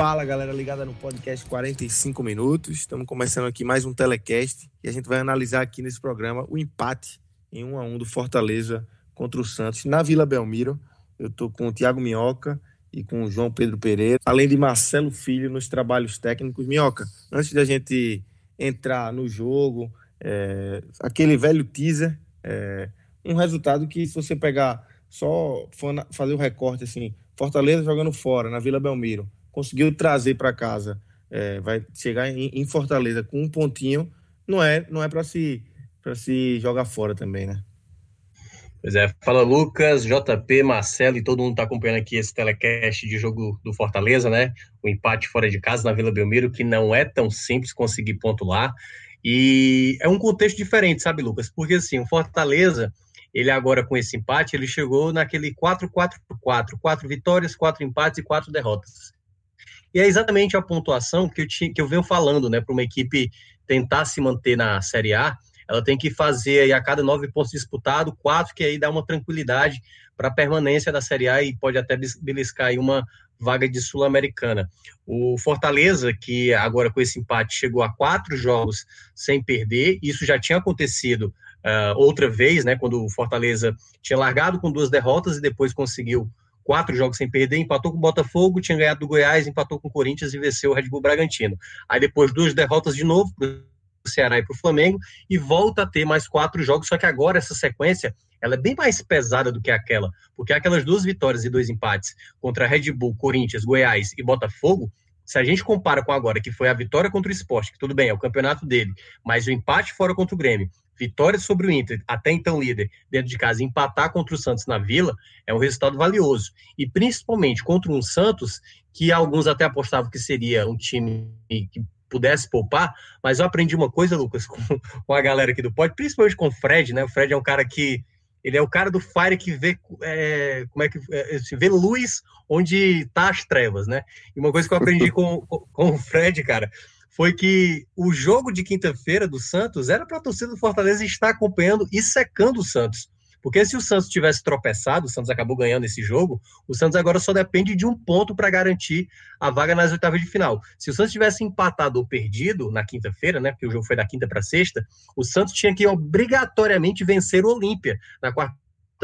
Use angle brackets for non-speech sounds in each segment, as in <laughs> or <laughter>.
Fala galera ligada no podcast 45 minutos. Estamos começando aqui mais um telecast e a gente vai analisar aqui nesse programa o empate em 1 a 1 do Fortaleza contra o Santos na Vila Belmiro. Eu estou com o Thiago Minhoca e com o João Pedro Pereira, além de Marcelo Filho nos trabalhos técnicos. Minhoca, antes da gente entrar no jogo, é, aquele velho teaser, é, um resultado que se você pegar só fazer o recorte assim, Fortaleza jogando fora na Vila Belmiro conseguiu trazer para casa, é, vai chegar em, em, Fortaleza com um pontinho, não é, não é para se para se jogar fora também, né? Pois é, fala Lucas, JP, Marcelo e todo mundo está acompanhando aqui esse telecast de jogo do Fortaleza, né? O empate fora de casa na Vila Belmiro, que não é tão simples conseguir pontuar. E é um contexto diferente, sabe, Lucas? Porque assim, o Fortaleza, ele agora com esse empate, ele chegou naquele 4-4-4, quatro vitórias, quatro empates e quatro derrotas. E é exatamente a pontuação que eu, tinha, que eu venho falando, né? Para uma equipe tentar se manter na Série A, ela tem que fazer aí a cada nove pontos disputados, quatro, que aí dá uma tranquilidade para a permanência da Série A e pode até beliscar aí uma vaga de Sul-Americana. O Fortaleza, que agora com esse empate chegou a quatro jogos sem perder, isso já tinha acontecido uh, outra vez, né? Quando o Fortaleza tinha largado com duas derrotas e depois conseguiu quatro jogos sem perder, empatou com o Botafogo, tinha ganhado do Goiás, empatou com o Corinthians e venceu o Red Bull Bragantino. Aí depois duas derrotas de novo para o Ceará e para o Flamengo e volta a ter mais quatro jogos, só que agora essa sequência ela é bem mais pesada do que aquela, porque aquelas duas vitórias e dois empates contra Red Bull, Corinthians, Goiás e Botafogo, se a gente compara com agora, que foi a vitória contra o esporte, que tudo bem, é o campeonato dele, mas o empate fora contra o Grêmio vitória sobre o Inter, até então líder, dentro de casa, empatar contra o Santos na Vila, é um resultado valioso. E principalmente contra um Santos, que alguns até apostavam que seria um time que pudesse poupar, mas eu aprendi uma coisa, Lucas, <laughs> com, a galera aqui do pod, principalmente com o Fred, né? O Fred é um cara que ele é o cara do Fire que vê é, como é que é, vê luz onde tá as trevas, né? E uma coisa que eu aprendi <laughs> com, com, com o Fred, cara, foi que o jogo de quinta-feira do Santos era para a torcida do Fortaleza estar acompanhando e secando o Santos. Porque se o Santos tivesse tropeçado, o Santos acabou ganhando esse jogo, o Santos agora só depende de um ponto para garantir a vaga nas oitavas de final. Se o Santos tivesse empatado ou perdido na quinta-feira, né, porque o jogo foi da quinta para sexta, o Santos tinha que obrigatoriamente vencer o Olímpia na quarta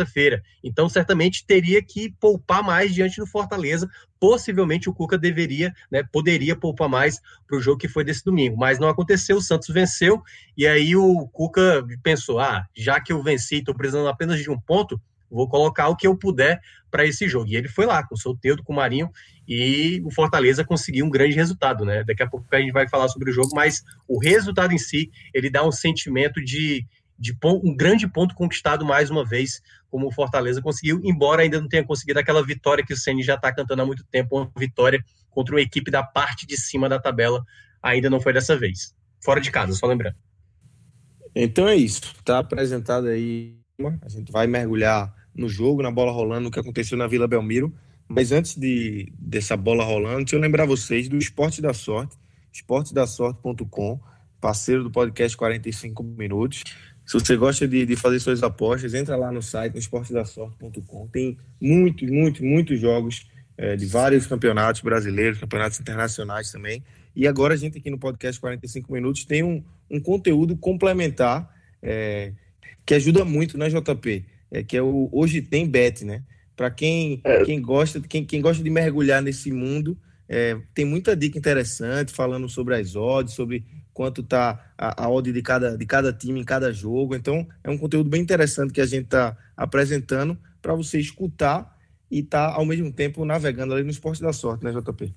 feira Então, certamente teria que poupar mais diante do Fortaleza. Possivelmente o Cuca deveria, né, poderia poupar mais para o jogo que foi desse domingo, mas não aconteceu. O Santos venceu e aí o Cuca pensou: ah, já que eu venci, estou precisando apenas de um ponto, vou colocar o que eu puder para esse jogo. E ele foi lá, com o Solteiro, com o Marinho, e o Fortaleza conseguiu um grande resultado, né? Daqui a pouco a gente vai falar sobre o jogo, mas o resultado em si, ele dá um sentimento de, de um grande ponto conquistado mais uma vez como o Fortaleza conseguiu, embora ainda não tenha conseguido aquela vitória que o Ceni já está cantando há muito tempo, uma vitória contra uma equipe da parte de cima da tabela, ainda não foi dessa vez. Fora de casa, só lembrando. Então é isso, está apresentado aí, a gente vai mergulhar no jogo, na bola rolando, no que aconteceu na Vila Belmiro, mas antes de, dessa bola rolando, deixa eu lembrar vocês do Esporte da Sorte, esportedassorte.com, parceiro do podcast 45 Minutos. Se você gosta de, de fazer suas apostas, entra lá no site, no esportedassorte.com. Tem muitos, muitos, muitos jogos é, de vários campeonatos brasileiros, campeonatos internacionais também. E agora a gente aqui no podcast 45 Minutos tem um, um conteúdo complementar é, que ajuda muito, né, JP? É, que é o Hoje Tem Bet, né? Para quem, é. quem, gosta, quem, quem gosta de mergulhar nesse mundo, é, tem muita dica interessante falando sobre as odds, sobre quanto tá a, a odd de cada, de cada time em cada jogo. Então, é um conteúdo bem interessante que a gente está apresentando para você escutar e estar tá, ao mesmo tempo navegando ali no esporte da sorte, né, JP?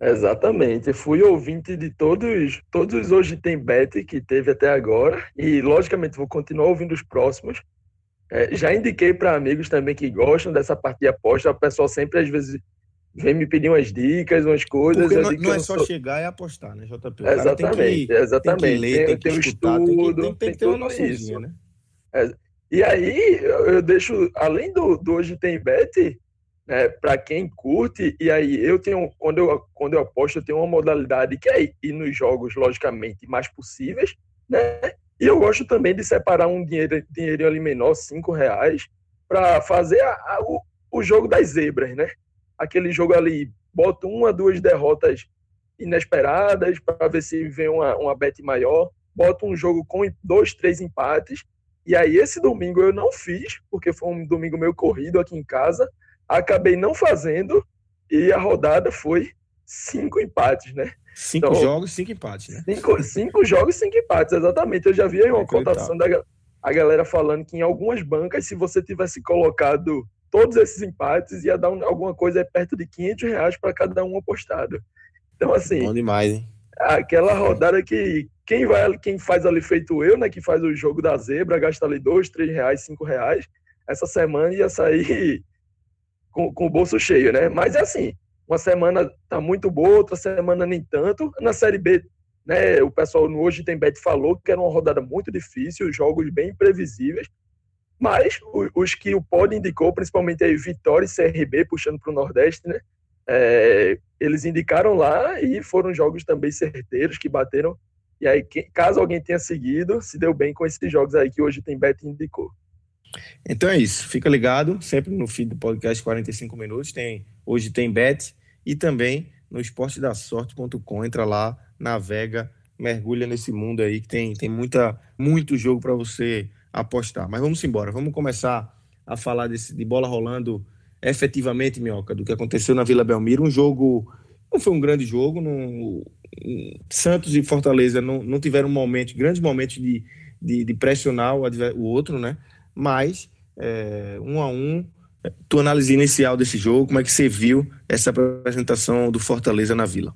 Exatamente. Fui ouvinte de todos, todos os hoje tem bet que teve até agora e logicamente vou continuar ouvindo os próximos. É, já indiquei para amigos também que gostam dessa parte de aposta. O pessoal sempre às vezes vem me pedir umas dicas, umas coisas. Porque não, não é só sou... chegar e apostar, né, JP? exatamente, tem que, exatamente. Tem que ler, tem, tem que, escutar, estudo, tem que, tem, tem que ter uma noçãozinha, né? É, e aí eu deixo, além do, do hoje tem bet, né, para quem curte, e aí eu tenho, quando eu, quando eu aposto, eu tenho uma modalidade que é ir nos jogos, logicamente, mais possíveis, né? E eu gosto também de separar um dinheiro, dinheiro ali menor, cinco reais, para fazer a, a, o, o jogo das zebras, né? Aquele jogo ali, boto uma, duas derrotas inesperadas para ver se vem uma, uma bet maior, boto um jogo com dois, três empates, e aí esse domingo eu não fiz, porque foi um domingo meio corrido aqui em casa, acabei não fazendo e a rodada foi cinco empates, né? Cinco então, jogos, cinco empates, né? Cinco, cinco jogos, cinco empates, exatamente. Eu já vi aí uma cotação da a galera falando que em algumas bancas, se você tivesse colocado todos esses empates, ia dar um, alguma coisa perto de 500 reais para cada um apostado. Então, assim. Bom demais, hein? Aquela rodada que quem vai, quem faz ali feito eu, né, que faz o jogo da zebra, gasta ali dois, três reais, cinco reais, essa semana ia sair <laughs> com, com o bolso cheio, né? Mas é assim, uma semana tá muito boa, outra semana nem tanto. Na Série B, né, o pessoal no Hoje Tem Bet falou que era uma rodada muito difícil, jogos bem imprevisíveis, mas os que o Pod indicou, principalmente aí Vitória e CRB, puxando para o Nordeste, né? É, eles indicaram lá e foram jogos também certeiros que bateram. E aí, caso alguém tenha seguido, se deu bem com esses jogos aí que hoje tem Bet indicou. Então é isso. Fica ligado, sempre no feed do podcast 45 minutos. Tem, hoje tem bet e também no esportedasorte.com. Entra lá, navega, mergulha nesse mundo aí que tem, tem muita, muito jogo para você apostar. Mas vamos embora. Vamos começar a falar desse, de bola rolando efetivamente, Minhoca, do que aconteceu na Vila Belmiro. Um jogo. Não foi um grande jogo. Não, Santos e Fortaleza não, não tiveram momentos, grandes momentos de, de, de pressionar o, o outro, né? mas é, um a um, tua análise inicial desse jogo, como é que você viu essa apresentação do Fortaleza na Vila?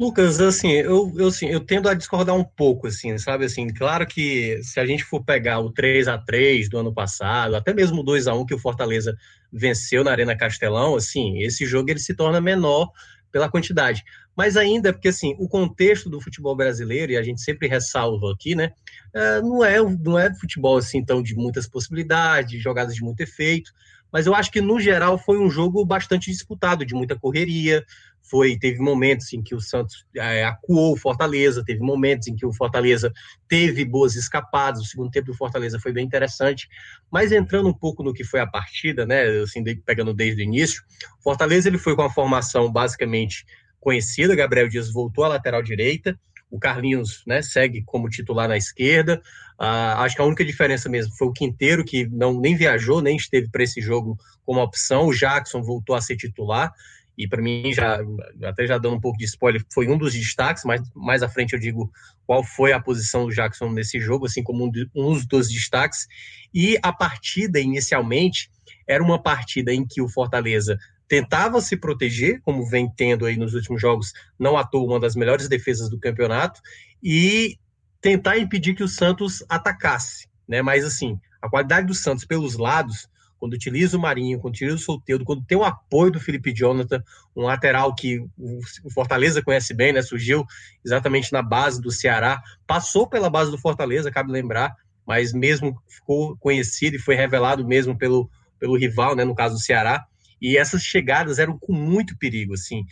Lucas, assim, eu, eu, assim, eu tendo a discordar um pouco, assim, sabe, assim, claro que se a gente for pegar o 3 a 3 do ano passado, até mesmo o 2 a 1 que o Fortaleza venceu na Arena Castelão, assim, esse jogo ele se torna menor pela quantidade. Mas ainda, porque assim, o contexto do futebol brasileiro, e a gente sempre ressalva aqui, né? É, não, é, não é futebol assim tão de muitas possibilidades, jogadas de muito efeito. Mas eu acho que, no geral, foi um jogo bastante disputado, de muita correria. Foi, teve momentos em que o Santos é, acuou o Fortaleza, teve momentos em que o Fortaleza teve boas escapadas. O segundo tempo do Fortaleza foi bem interessante. Mas entrando um pouco no que foi a partida, né? Assim, pegando desde o início, o Fortaleza ele foi com a formação basicamente conhecida. Gabriel Dias voltou à lateral direita. O Carlinhos né, segue como titular na esquerda. Uh, acho que a única diferença mesmo foi o Quinteiro, que não nem viajou, nem esteve para esse jogo como opção. O Jackson voltou a ser titular. E para mim, já até já dando um pouco de spoiler, foi um dos destaques, mas mais à frente eu digo qual foi a posição do Jackson nesse jogo, assim como um, de, um dos destaques. E a partida, inicialmente, era uma partida em que o Fortaleza tentava se proteger, como vem tendo aí nos últimos jogos, não à toa uma das melhores defesas do campeonato, e tentar impedir que o Santos atacasse, né? Mas assim, a qualidade do Santos pelos lados, quando utiliza o Marinho, quando utiliza o Solteiro, quando tem o apoio do Felipe Jonathan, um lateral que o Fortaleza conhece bem, né? Surgiu exatamente na base do Ceará, passou pela base do Fortaleza, cabe lembrar, mas mesmo ficou conhecido e foi revelado mesmo pelo, pelo rival, né? No caso do Ceará. E essas chegadas eram com muito perigo, assim.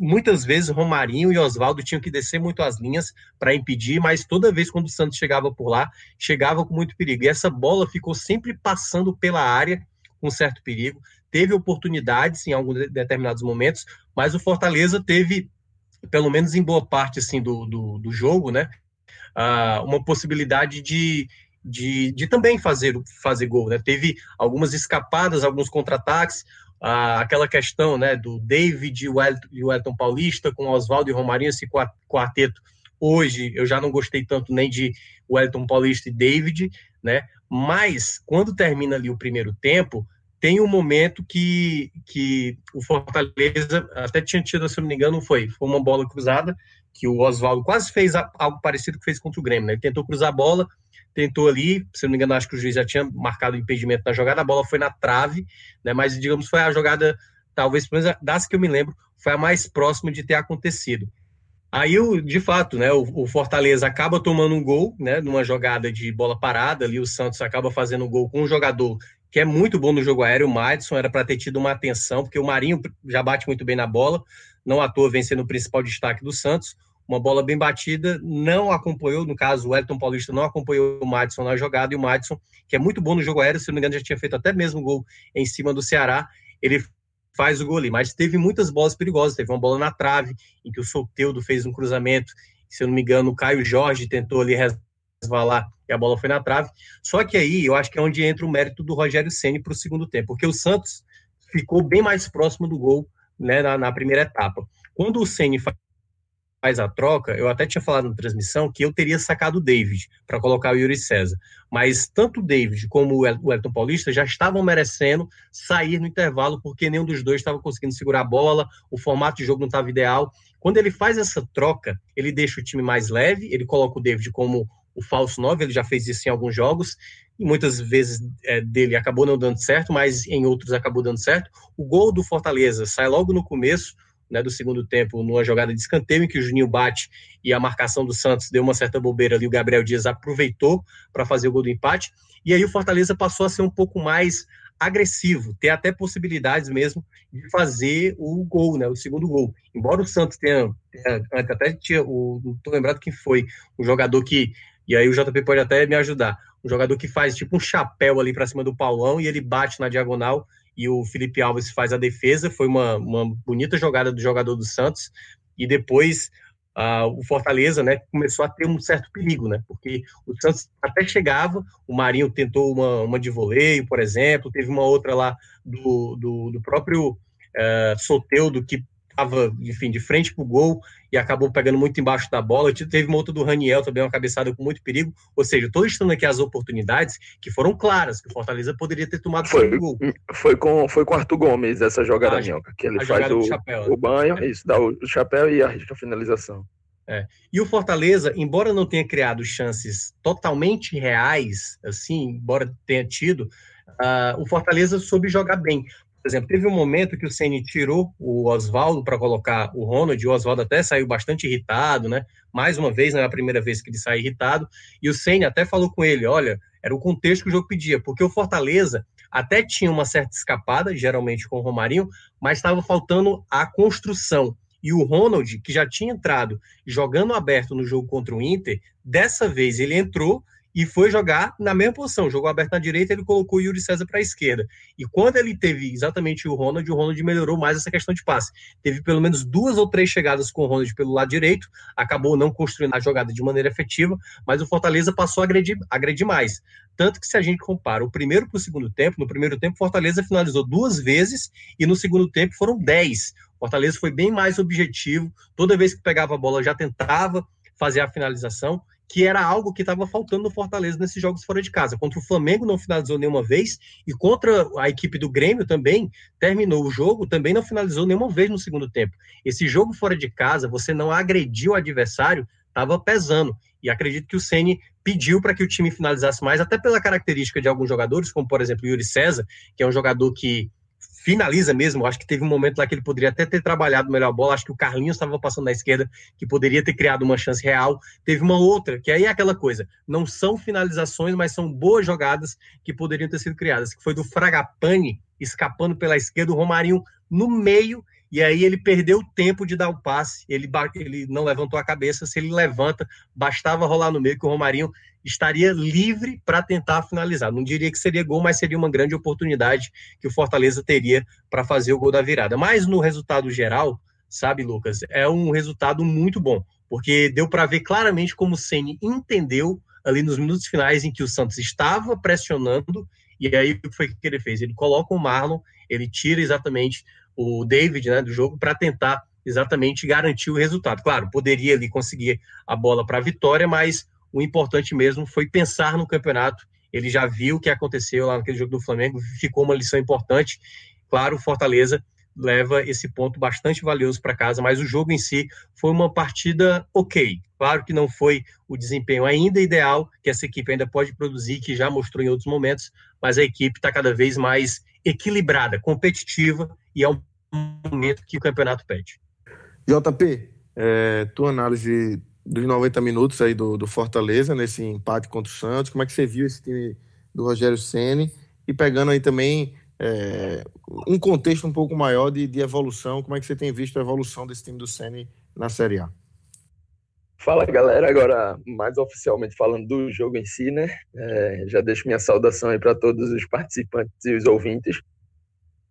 Muitas vezes Romarinho e Oswaldo tinham que descer muito as linhas para impedir, mas toda vez quando o Santos chegava por lá, chegava com muito perigo. E essa bola ficou sempre passando pela área com certo perigo. Teve oportunidades em alguns determinados momentos, mas o Fortaleza teve, pelo menos em boa parte assim do, do, do jogo, né, uh, uma possibilidade de, de, de, também fazer, fazer gol. Né? Teve algumas escapadas, alguns contra-ataques ah, aquela questão né, do David e o Elton Paulista com Oswaldo e Romarinho, esse quarteto. Hoje eu já não gostei tanto nem de Wellington Paulista e David, né? Mas, quando termina ali o primeiro tempo, tem um momento que, que o Fortaleza até tinha tido, se não me engano, foi, foi uma bola cruzada, que o Oswaldo quase fez algo parecido que fez contra o Grêmio, né? Ele tentou cruzar a bola, tentou ali, se não me engano, acho que o juiz já tinha marcado o impedimento na jogada, a bola foi na trave, né? Mas, digamos, foi a jogada, talvez, pelo menos das que eu me lembro, foi a mais próxima de ter acontecido. Aí, de fato, né, o, Fortaleza acaba tomando um gol, né, numa jogada de bola parada, ali o Santos acaba fazendo um gol com um jogador que é muito bom no jogo aéreo, o Madison, era para ter tido uma atenção, porque o Marinho já bate muito bem na bola, não à toa vencendo o principal destaque do Santos, uma bola bem batida, não acompanhou, no caso, o Elton Paulista não acompanhou o Madison na jogada, e o Madison, que é muito bom no jogo aéreo, se não me engano, já tinha feito até mesmo gol em cima do Ceará, ele faz o gol ali. Mas teve muitas bolas perigosas. Teve uma bola na trave, em que o Soteudo fez um cruzamento. Se eu não me engano, o Caio Jorge tentou ali resvalar e a bola foi na trave. Só que aí eu acho que é onde entra o mérito do Rogério Ceni para o segundo tempo, porque o Santos ficou bem mais próximo do gol né, na, na primeira etapa. Quando o Ceni faz a troca, eu até tinha falado na transmissão que eu teria sacado o David para colocar o Yuri César. Mas tanto o David como o Elton Paulista já estavam merecendo sair no intervalo, porque nenhum dos dois estava conseguindo segurar a bola, o formato de jogo não estava ideal. Quando ele faz essa troca, ele deixa o time mais leve, ele coloca o David como o falso 9, ele já fez isso em alguns jogos, e muitas vezes é, dele acabou não dando certo, mas em outros acabou dando certo. O gol do Fortaleza sai logo no começo, né, do segundo tempo, numa jogada de escanteio em que o Juninho bate e a marcação do Santos deu uma certa bobeira ali, o Gabriel Dias aproveitou para fazer o gol do empate, e aí o Fortaleza passou a ser um pouco mais agressivo, ter até possibilidades mesmo de fazer o gol, né, o segundo gol. Embora o Santos tenha, tenha até tinha, o, não estou lembrado quem foi, o jogador que, e aí o JP pode até me ajudar, um jogador que faz tipo um chapéu ali para cima do Paulão e ele bate na diagonal e o Felipe Alves faz a defesa. Foi uma, uma bonita jogada do jogador do Santos. E depois uh, o Fortaleza né, começou a ter um certo perigo, né? Porque o Santos até chegava, o Marinho tentou uma, uma de voleio, por exemplo, teve uma outra lá do, do, do próprio uh, Soteudo que estava, enfim, de frente para o gol e acabou pegando muito embaixo da bola. Teve uma outra do Raniel também, uma cabeçada com muito perigo. Ou seja, estou listando aqui as oportunidades que foram claras, que o Fortaleza poderia ter tomado foi, o gol. Foi com, foi com Arthur Gomes essa jogada, ah, que ele faz o, chapéu, o banho, é. isso, dá o chapéu e arrisca a finalização. É. E o Fortaleza, embora não tenha criado chances totalmente reais, assim, embora tenha tido, uh, o Fortaleza soube jogar bem. Por exemplo, teve um momento que o Ceni tirou o Oswaldo para colocar o Ronald, e o Oswaldo até saiu bastante irritado, né? Mais uma vez, não é a primeira vez que ele sai irritado, e o Ceni até falou com ele, olha, era o contexto que o jogo pedia, porque o Fortaleza até tinha uma certa escapada, geralmente com o Romarinho, mas estava faltando a construção. E o Ronald, que já tinha entrado jogando aberto no jogo contra o Inter, dessa vez ele entrou e foi jogar na mesma posição. Jogou aberto na direita, ele colocou o Yuri César para a esquerda. E quando ele teve exatamente o Ronald, o Ronald melhorou mais essa questão de passe. Teve pelo menos duas ou três chegadas com o Ronald pelo lado direito, acabou não construindo a jogada de maneira efetiva, mas o Fortaleza passou a agredir, agredir mais. Tanto que se a gente compara o primeiro para o segundo tempo, no primeiro tempo Fortaleza finalizou duas vezes e no segundo tempo foram dez. Fortaleza foi bem mais objetivo, toda vez que pegava a bola já tentava fazer a finalização que era algo que estava faltando no Fortaleza nesses jogos fora de casa. Contra o Flamengo não finalizou nenhuma vez e contra a equipe do Grêmio também terminou o jogo, também não finalizou nenhuma vez no segundo tempo. Esse jogo fora de casa, você não agrediu o adversário, estava pesando. E acredito que o Ceni pediu para que o time finalizasse mais, até pela característica de alguns jogadores, como por exemplo o Yuri César, que é um jogador que finaliza mesmo. Acho que teve um momento lá que ele poderia até ter trabalhado melhor a bola. Acho que o Carlinhos estava passando na esquerda, que poderia ter criado uma chance real. Teve uma outra, que aí é aquela coisa: não são finalizações, mas são boas jogadas que poderiam ter sido criadas. Que foi do Fragapane escapando pela esquerda, o Romarinho no meio e aí ele perdeu o tempo de dar o passe, ele, ele não levantou a cabeça, se ele levanta, bastava rolar no meio que o Romarinho estaria livre para tentar finalizar. Não diria que seria gol, mas seria uma grande oportunidade que o Fortaleza teria para fazer o gol da virada. Mas no resultado geral, sabe, Lucas, é um resultado muito bom, porque deu para ver claramente como o Ceni entendeu ali nos minutos finais em que o Santos estava pressionando e aí o que foi que ele fez? Ele coloca o Marlon, ele tira exatamente o David né, do jogo para tentar exatamente garantir o resultado. Claro, poderia ali conseguir a bola para a vitória, mas o importante mesmo foi pensar no campeonato ele já viu o que aconteceu lá naquele jogo do Flamengo, ficou uma lição importante. Claro, o Fortaleza leva esse ponto bastante valioso para casa, mas o jogo em si foi uma partida ok. Claro que não foi o desempenho ainda ideal que essa equipe ainda pode produzir, que já mostrou em outros momentos, mas a equipe está cada vez mais equilibrada, competitiva e é um momento que o campeonato pede. JP, é, tua análise dos 90 minutos aí do, do, Fortaleza nesse empate contra o Santos, como é que você viu esse time do Rogério Ceni e pegando aí também é, um contexto um pouco maior de, de, evolução, como é que você tem visto a evolução desse time do Ceni na Série A? Fala galera, agora mais oficialmente falando do jogo em si, né? É, já deixo minha saudação aí para todos os participantes e os ouvintes.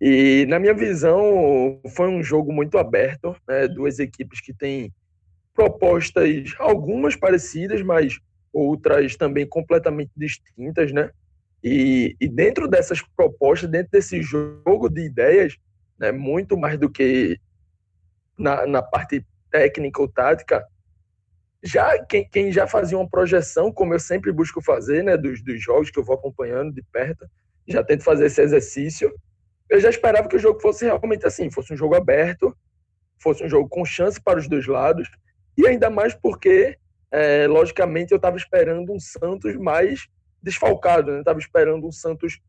E na minha visão, foi um jogo muito aberto, né? duas equipes que têm propostas, algumas parecidas, mas outras também completamente distintas, né? E, e dentro dessas propostas, dentro desse jogo de ideias, né, muito mais do que na, na parte técnica ou tática, já quem, quem, já fazia uma projeção, como eu sempre busco fazer, né, dos, dos jogos que eu vou acompanhando de perto, já tento fazer esse exercício eu já esperava que o jogo fosse realmente assim, fosse um jogo aberto, fosse um jogo com chance para os dois lados, e ainda mais porque, é, logicamente, eu estava esperando um Santos mais desfalcado, né? Estava esperando um Santos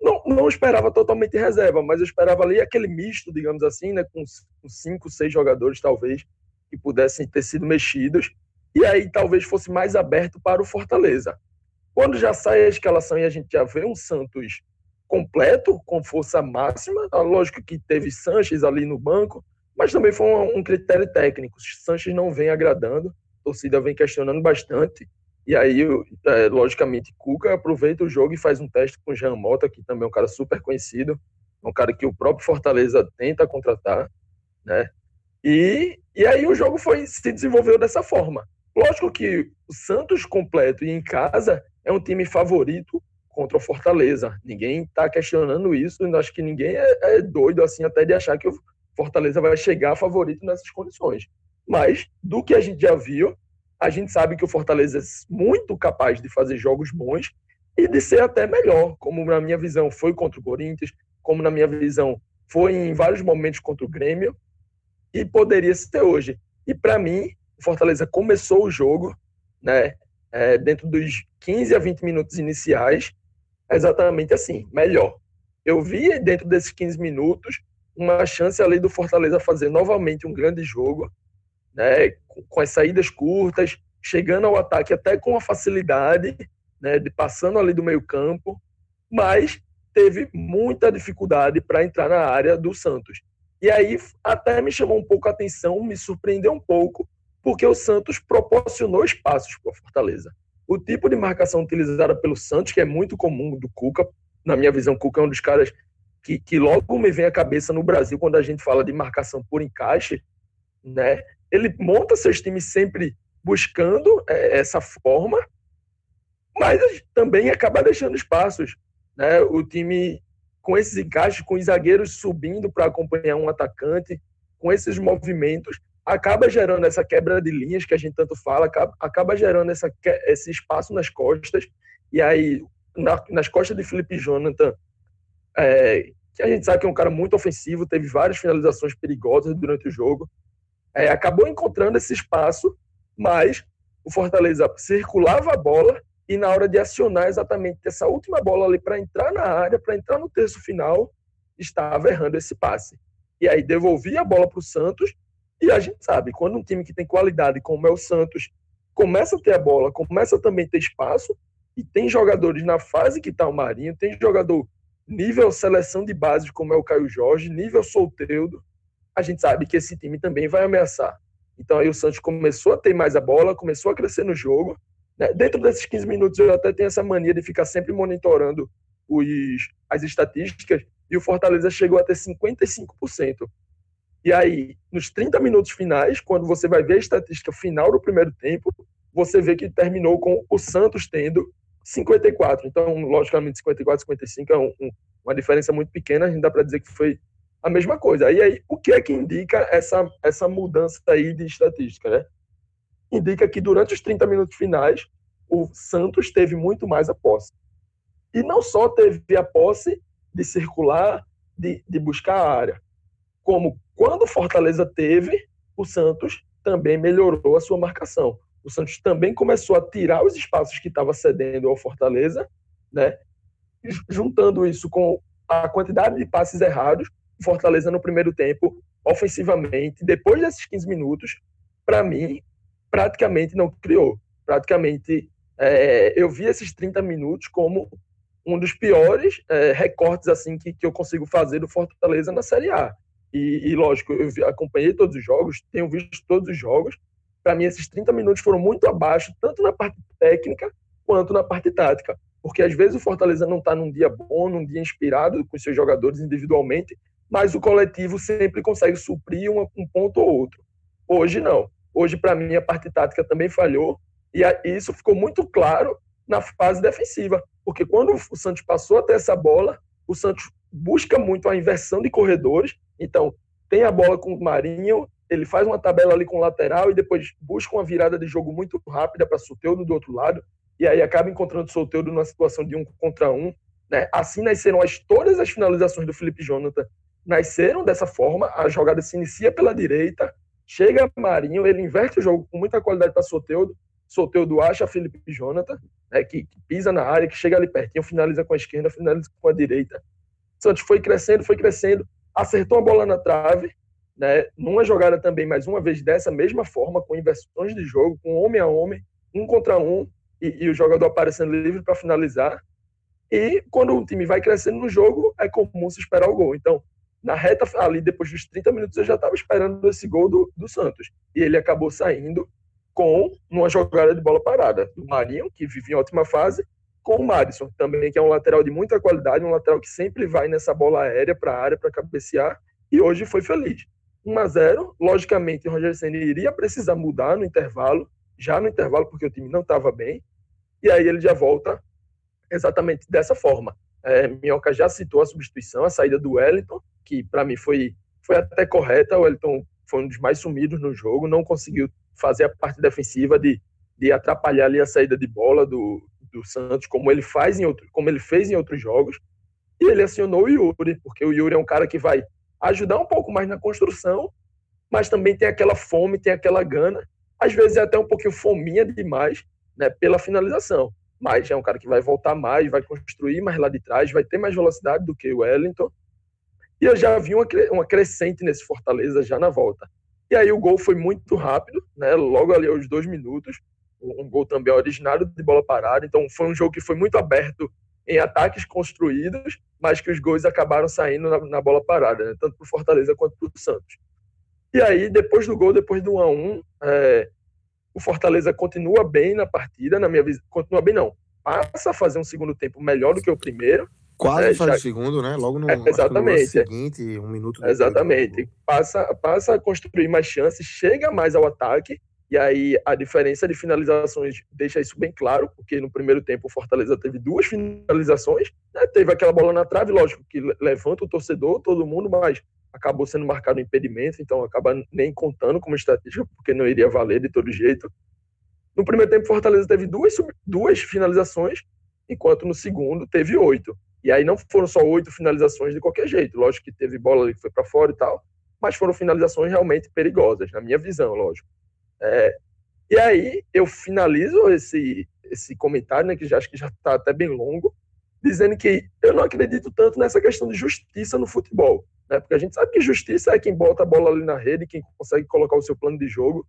não, não esperava totalmente reserva, mas eu esperava ali aquele misto, digamos assim, né, com, com cinco, seis jogadores talvez que pudessem ter sido mexidos, e aí talvez fosse mais aberto para o Fortaleza. Quando já sai a escalação e a gente já vê um Santos completo, com força máxima. Tá, lógico que teve Sanches ali no banco, mas também foi um, critério técnico. Sanches não vem agradando, a torcida vem questionando bastante. E aí, é, logicamente, Cuca aproveita o jogo e faz um teste com o Jean Mota, que também é um cara super conhecido, um cara que o próprio Fortaleza tenta contratar, né? E, e aí o jogo foi se desenvolveu dessa forma. Lógico que o Santos completo e em casa é um time favorito contra o Fortaleza. Ninguém está questionando isso, acho que ninguém é, é, doido assim até de achar que o Fortaleza vai chegar favorito nessas condições. Mas, do que a gente já viu, a gente sabe que o Fortaleza é muito capaz de fazer jogos bons e de ser até melhor, como na minha visão foi contra o Corinthians, como na minha visão foi em vários momentos contra o Grêmio e poderia ser hoje. E para mim, o Fortaleza começou o jogo, né, é, dentro dos 15 a 20 minutos iniciais, exatamente assim, melhor. Eu vi dentro desses 15 minutos uma chance ali do Fortaleza fazer novamente um grande jogo, né, com as saídas curtas, chegando ao ataque até com a facilidade, né, de passando ali do meio campo, mas teve muita dificuldade para entrar na área do Santos. E aí até me chamou um pouco a atenção, me surpreendeu um pouco, porque o Santos proporcionou espaços para o Fortaleza o tipo de marcação utilizada pelo Santos, que é muito comum do Cuca, na minha visão, Cuca é um dos caras que, que logo me vem à cabeça no Brasil quando a gente fala de marcação por encaixe, né? Ele monta seus times sempre buscando é, essa forma, mas também acaba deixando espaços, né? O time com esses encaixes, com os zagueiros subindo para acompanhar um atacante, com esses movimentos, acaba gerando essa quebra de linhas que a gente tanto fala, acaba, acaba gerando essa, esse espaço nas costas, e aí na, nas costas de Felipe Jonathan, é, que a gente sabe que é um cara muito ofensivo, teve várias finalizações perigosas durante o jogo, é, acabou encontrando esse espaço, mas o Fortaleza circulava a bola e na hora de acionar exatamente essa última bola ali para entrar na área, para entrar no terço final, estava errando esse passe. E aí devolvia a bola para o Santos e a gente sabe, quando um time que tem qualidade, como é o Santos, começa a ter a bola, começa também a ter espaço, e tem jogadores na fase que está o Marinho, tem jogador nível seleção de base, como é o Caio Jorge, nível Solteudo, a gente sabe que esse time também vai ameaçar. Então aí o Santos começou a ter mais a bola, começou a crescer no jogo. Né? Dentro desses 15 minutos eu até tenho essa mania de ficar sempre monitorando os, as estatísticas, e o Fortaleza chegou a ter 55% e aí, nos 30 minutos finais, quando você vai ver a estatística final do primeiro tempo, você vê que terminou com o Santos tendo 54. Então, logicamente, 54 55 é um, um, uma diferença muito pequena, a gente dá para dizer que foi a mesma coisa. E aí, o que é que indica essa, essa mudança aí de estatística, né? Indica que durante os 30 minutos finais, o Santos teve muito mais a posse. E não só teve a posse de circular, de, de buscar a área, como quando Fortaleza teve, o Santos também melhorou a sua marcação. O Santos também começou a tirar os espaços que estava cedendo ao Fortaleza, né? juntando isso com a quantidade de passes errados, o Fortaleza no primeiro tempo, ofensivamente, depois desses 15 minutos, para mim, praticamente não criou. Praticamente, é, eu vi esses 30 minutos como um dos piores é, recortes assim que, que eu consigo fazer do Fortaleza na Série A. E, e lógico, eu acompanhei todos os jogos, tenho visto todos os jogos. Para mim, esses 30 minutos foram muito abaixo, tanto na parte técnica quanto na parte tática. Porque às vezes o Fortaleza não está num dia bom, num dia inspirado com seus jogadores individualmente, mas o coletivo sempre consegue suprir um, um ponto ou outro. Hoje não. Hoje, para mim, a parte tática também falhou. E isso ficou muito claro na fase defensiva. Porque quando o Santos passou até essa bola, o Santos busca muito a inversão de corredores. Então, tem a bola com o Marinho, ele faz uma tabela ali com o lateral e depois busca uma virada de jogo muito rápida para Soteudo do outro lado e aí acaba encontrando Solteiro numa situação de um contra um. Né? Assim nasceram as, todas as finalizações do Felipe Jonathan, nasceram dessa forma, a jogada se inicia pela direita, chega Marinho, ele inverte o jogo com muita qualidade para Soteudo, Soteudo acha Felipe Jonathan, né, que, que, pisa na área, que chega ali pertinho, finaliza com a esquerda, finaliza com a direita. Santos foi crescendo, foi crescendo, acertou a bola na trave, né, numa jogada também, mais uma vez, dessa mesma forma, com inversões de jogo, com homem a homem, um contra um, e, e o jogador aparecendo livre para finalizar. E quando o time vai crescendo no jogo, é comum se esperar o gol. Então, na reta ali, depois dos 30 minutos, eu já estava esperando esse gol do, do Santos. E ele acabou saindo com uma jogada de bola parada do Marinho, que vive em ótima fase, com o Madison, também, que é um lateral de muita qualidade, um lateral que sempre vai nessa bola aérea para a área para cabecear, e hoje foi feliz. 1 a 0 logicamente, o Roger Senna iria precisar mudar no intervalo, já no intervalo, porque o time não estava bem, e aí ele já volta exatamente dessa forma. É, Minhoca já citou a substituição, a saída do Wellington, que para mim foi, foi até correta. O Wellington foi um dos mais sumidos no jogo, não conseguiu fazer a parte defensiva de, de atrapalhar ali a saída de bola do, do Santos, como ele faz em outro, como ele fez em outros jogos. E ele acionou o Yuri, porque o Yuri é um cara que vai ajudar um pouco mais na construção, mas também tem aquela fome, tem aquela gana, às vezes é até um pouquinho fominha demais, né, pela finalização. Mas é um cara que vai voltar mais, vai construir mais lá de trás, vai ter mais velocidade do que o Wellington. E eu já vi uma, uma crescente nesse Fortaleza já na volta. E aí o gol foi muito rápido, né? Logo ali aos dois minutos, um gol também originário de bola parada. Então foi um jogo que foi muito aberto em ataques construídos, mas que os gols acabaram saindo na, na bola parada, né? tanto para o Fortaleza quanto para o Santos. E aí depois do gol, depois do 1 a 1, é, o Fortaleza continua bem na partida, na minha visão. Continua bem, não. Passa a fazer um segundo tempo melhor do que o primeiro. Quase é, faz já... o segundo, né? Logo no, é, exatamente. no seguinte, um minuto depois. Exatamente. Passa, passa a construir mais chances, chega mais ao ataque. E aí a diferença de finalizações deixa isso bem claro, porque no primeiro tempo o Fortaleza teve duas finalizações, né? teve aquela bola na trave, lógico que levanta o torcedor, todo mundo, mas acabou sendo marcado um impedimento, então acaba nem contando como estatística, porque não iria valer de todo jeito. No primeiro tempo, Fortaleza teve duas, duas finalizações, enquanto no segundo teve oito. E aí não foram só oito finalizações de qualquer jeito. Lógico que teve bola ali que foi para fora e tal, mas foram finalizações realmente perigosas, na minha visão, lógico. É, e aí eu finalizo esse, esse comentário, né, que já acho que já está até bem longo, dizendo que eu não acredito tanto nessa questão de justiça no futebol. Né? Porque a gente sabe que justiça é quem bota a bola ali na rede, quem consegue colocar o seu plano de jogo.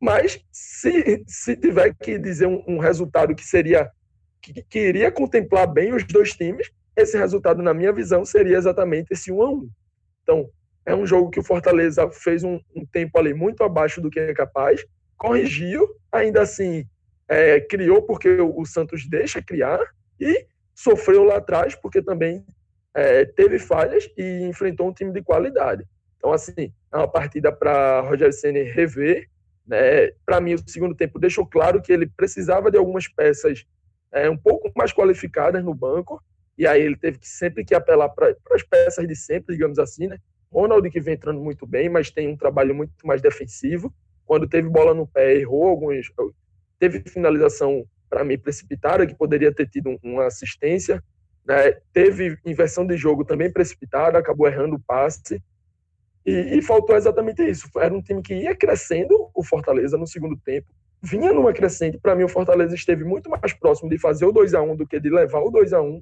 Mas se, se tiver que dizer um, um resultado que seria que, que, iria contemplar bem os dois times, esse resultado, na minha visão, seria exatamente esse 1 a 1 Então, é um jogo que o Fortaleza fez um, um tempo ali muito abaixo do que é capaz, corrigiu, ainda assim é, criou porque o, Santos deixa criar e sofreu lá atrás porque também é, teve falhas e enfrentou um time de qualidade. Então, assim, é uma partida para Roger Senna rever. Né? Para mim, o segundo tempo deixou claro que ele precisava de algumas peças é, um pouco mais qualificadas no banco, e aí ele teve que sempre que apelar para as peças de sempre, digamos assim, né? Ronald que vem entrando muito bem, mas tem um trabalho muito mais defensivo. Quando teve bola no pé, errou alguns. Teve finalização, para mim, precipitada, que poderia ter tido uma assistência né? teve inversão de jogo também precipitada, acabou errando o passe, e, e, faltou exatamente isso. Era um time que ia crescendo, o Fortaleza, no segundo tempo, vinha numa crescente. Para mim, o Fortaleza esteve muito mais próximo de fazer o 2 a 1 do que de levar o 2 a 1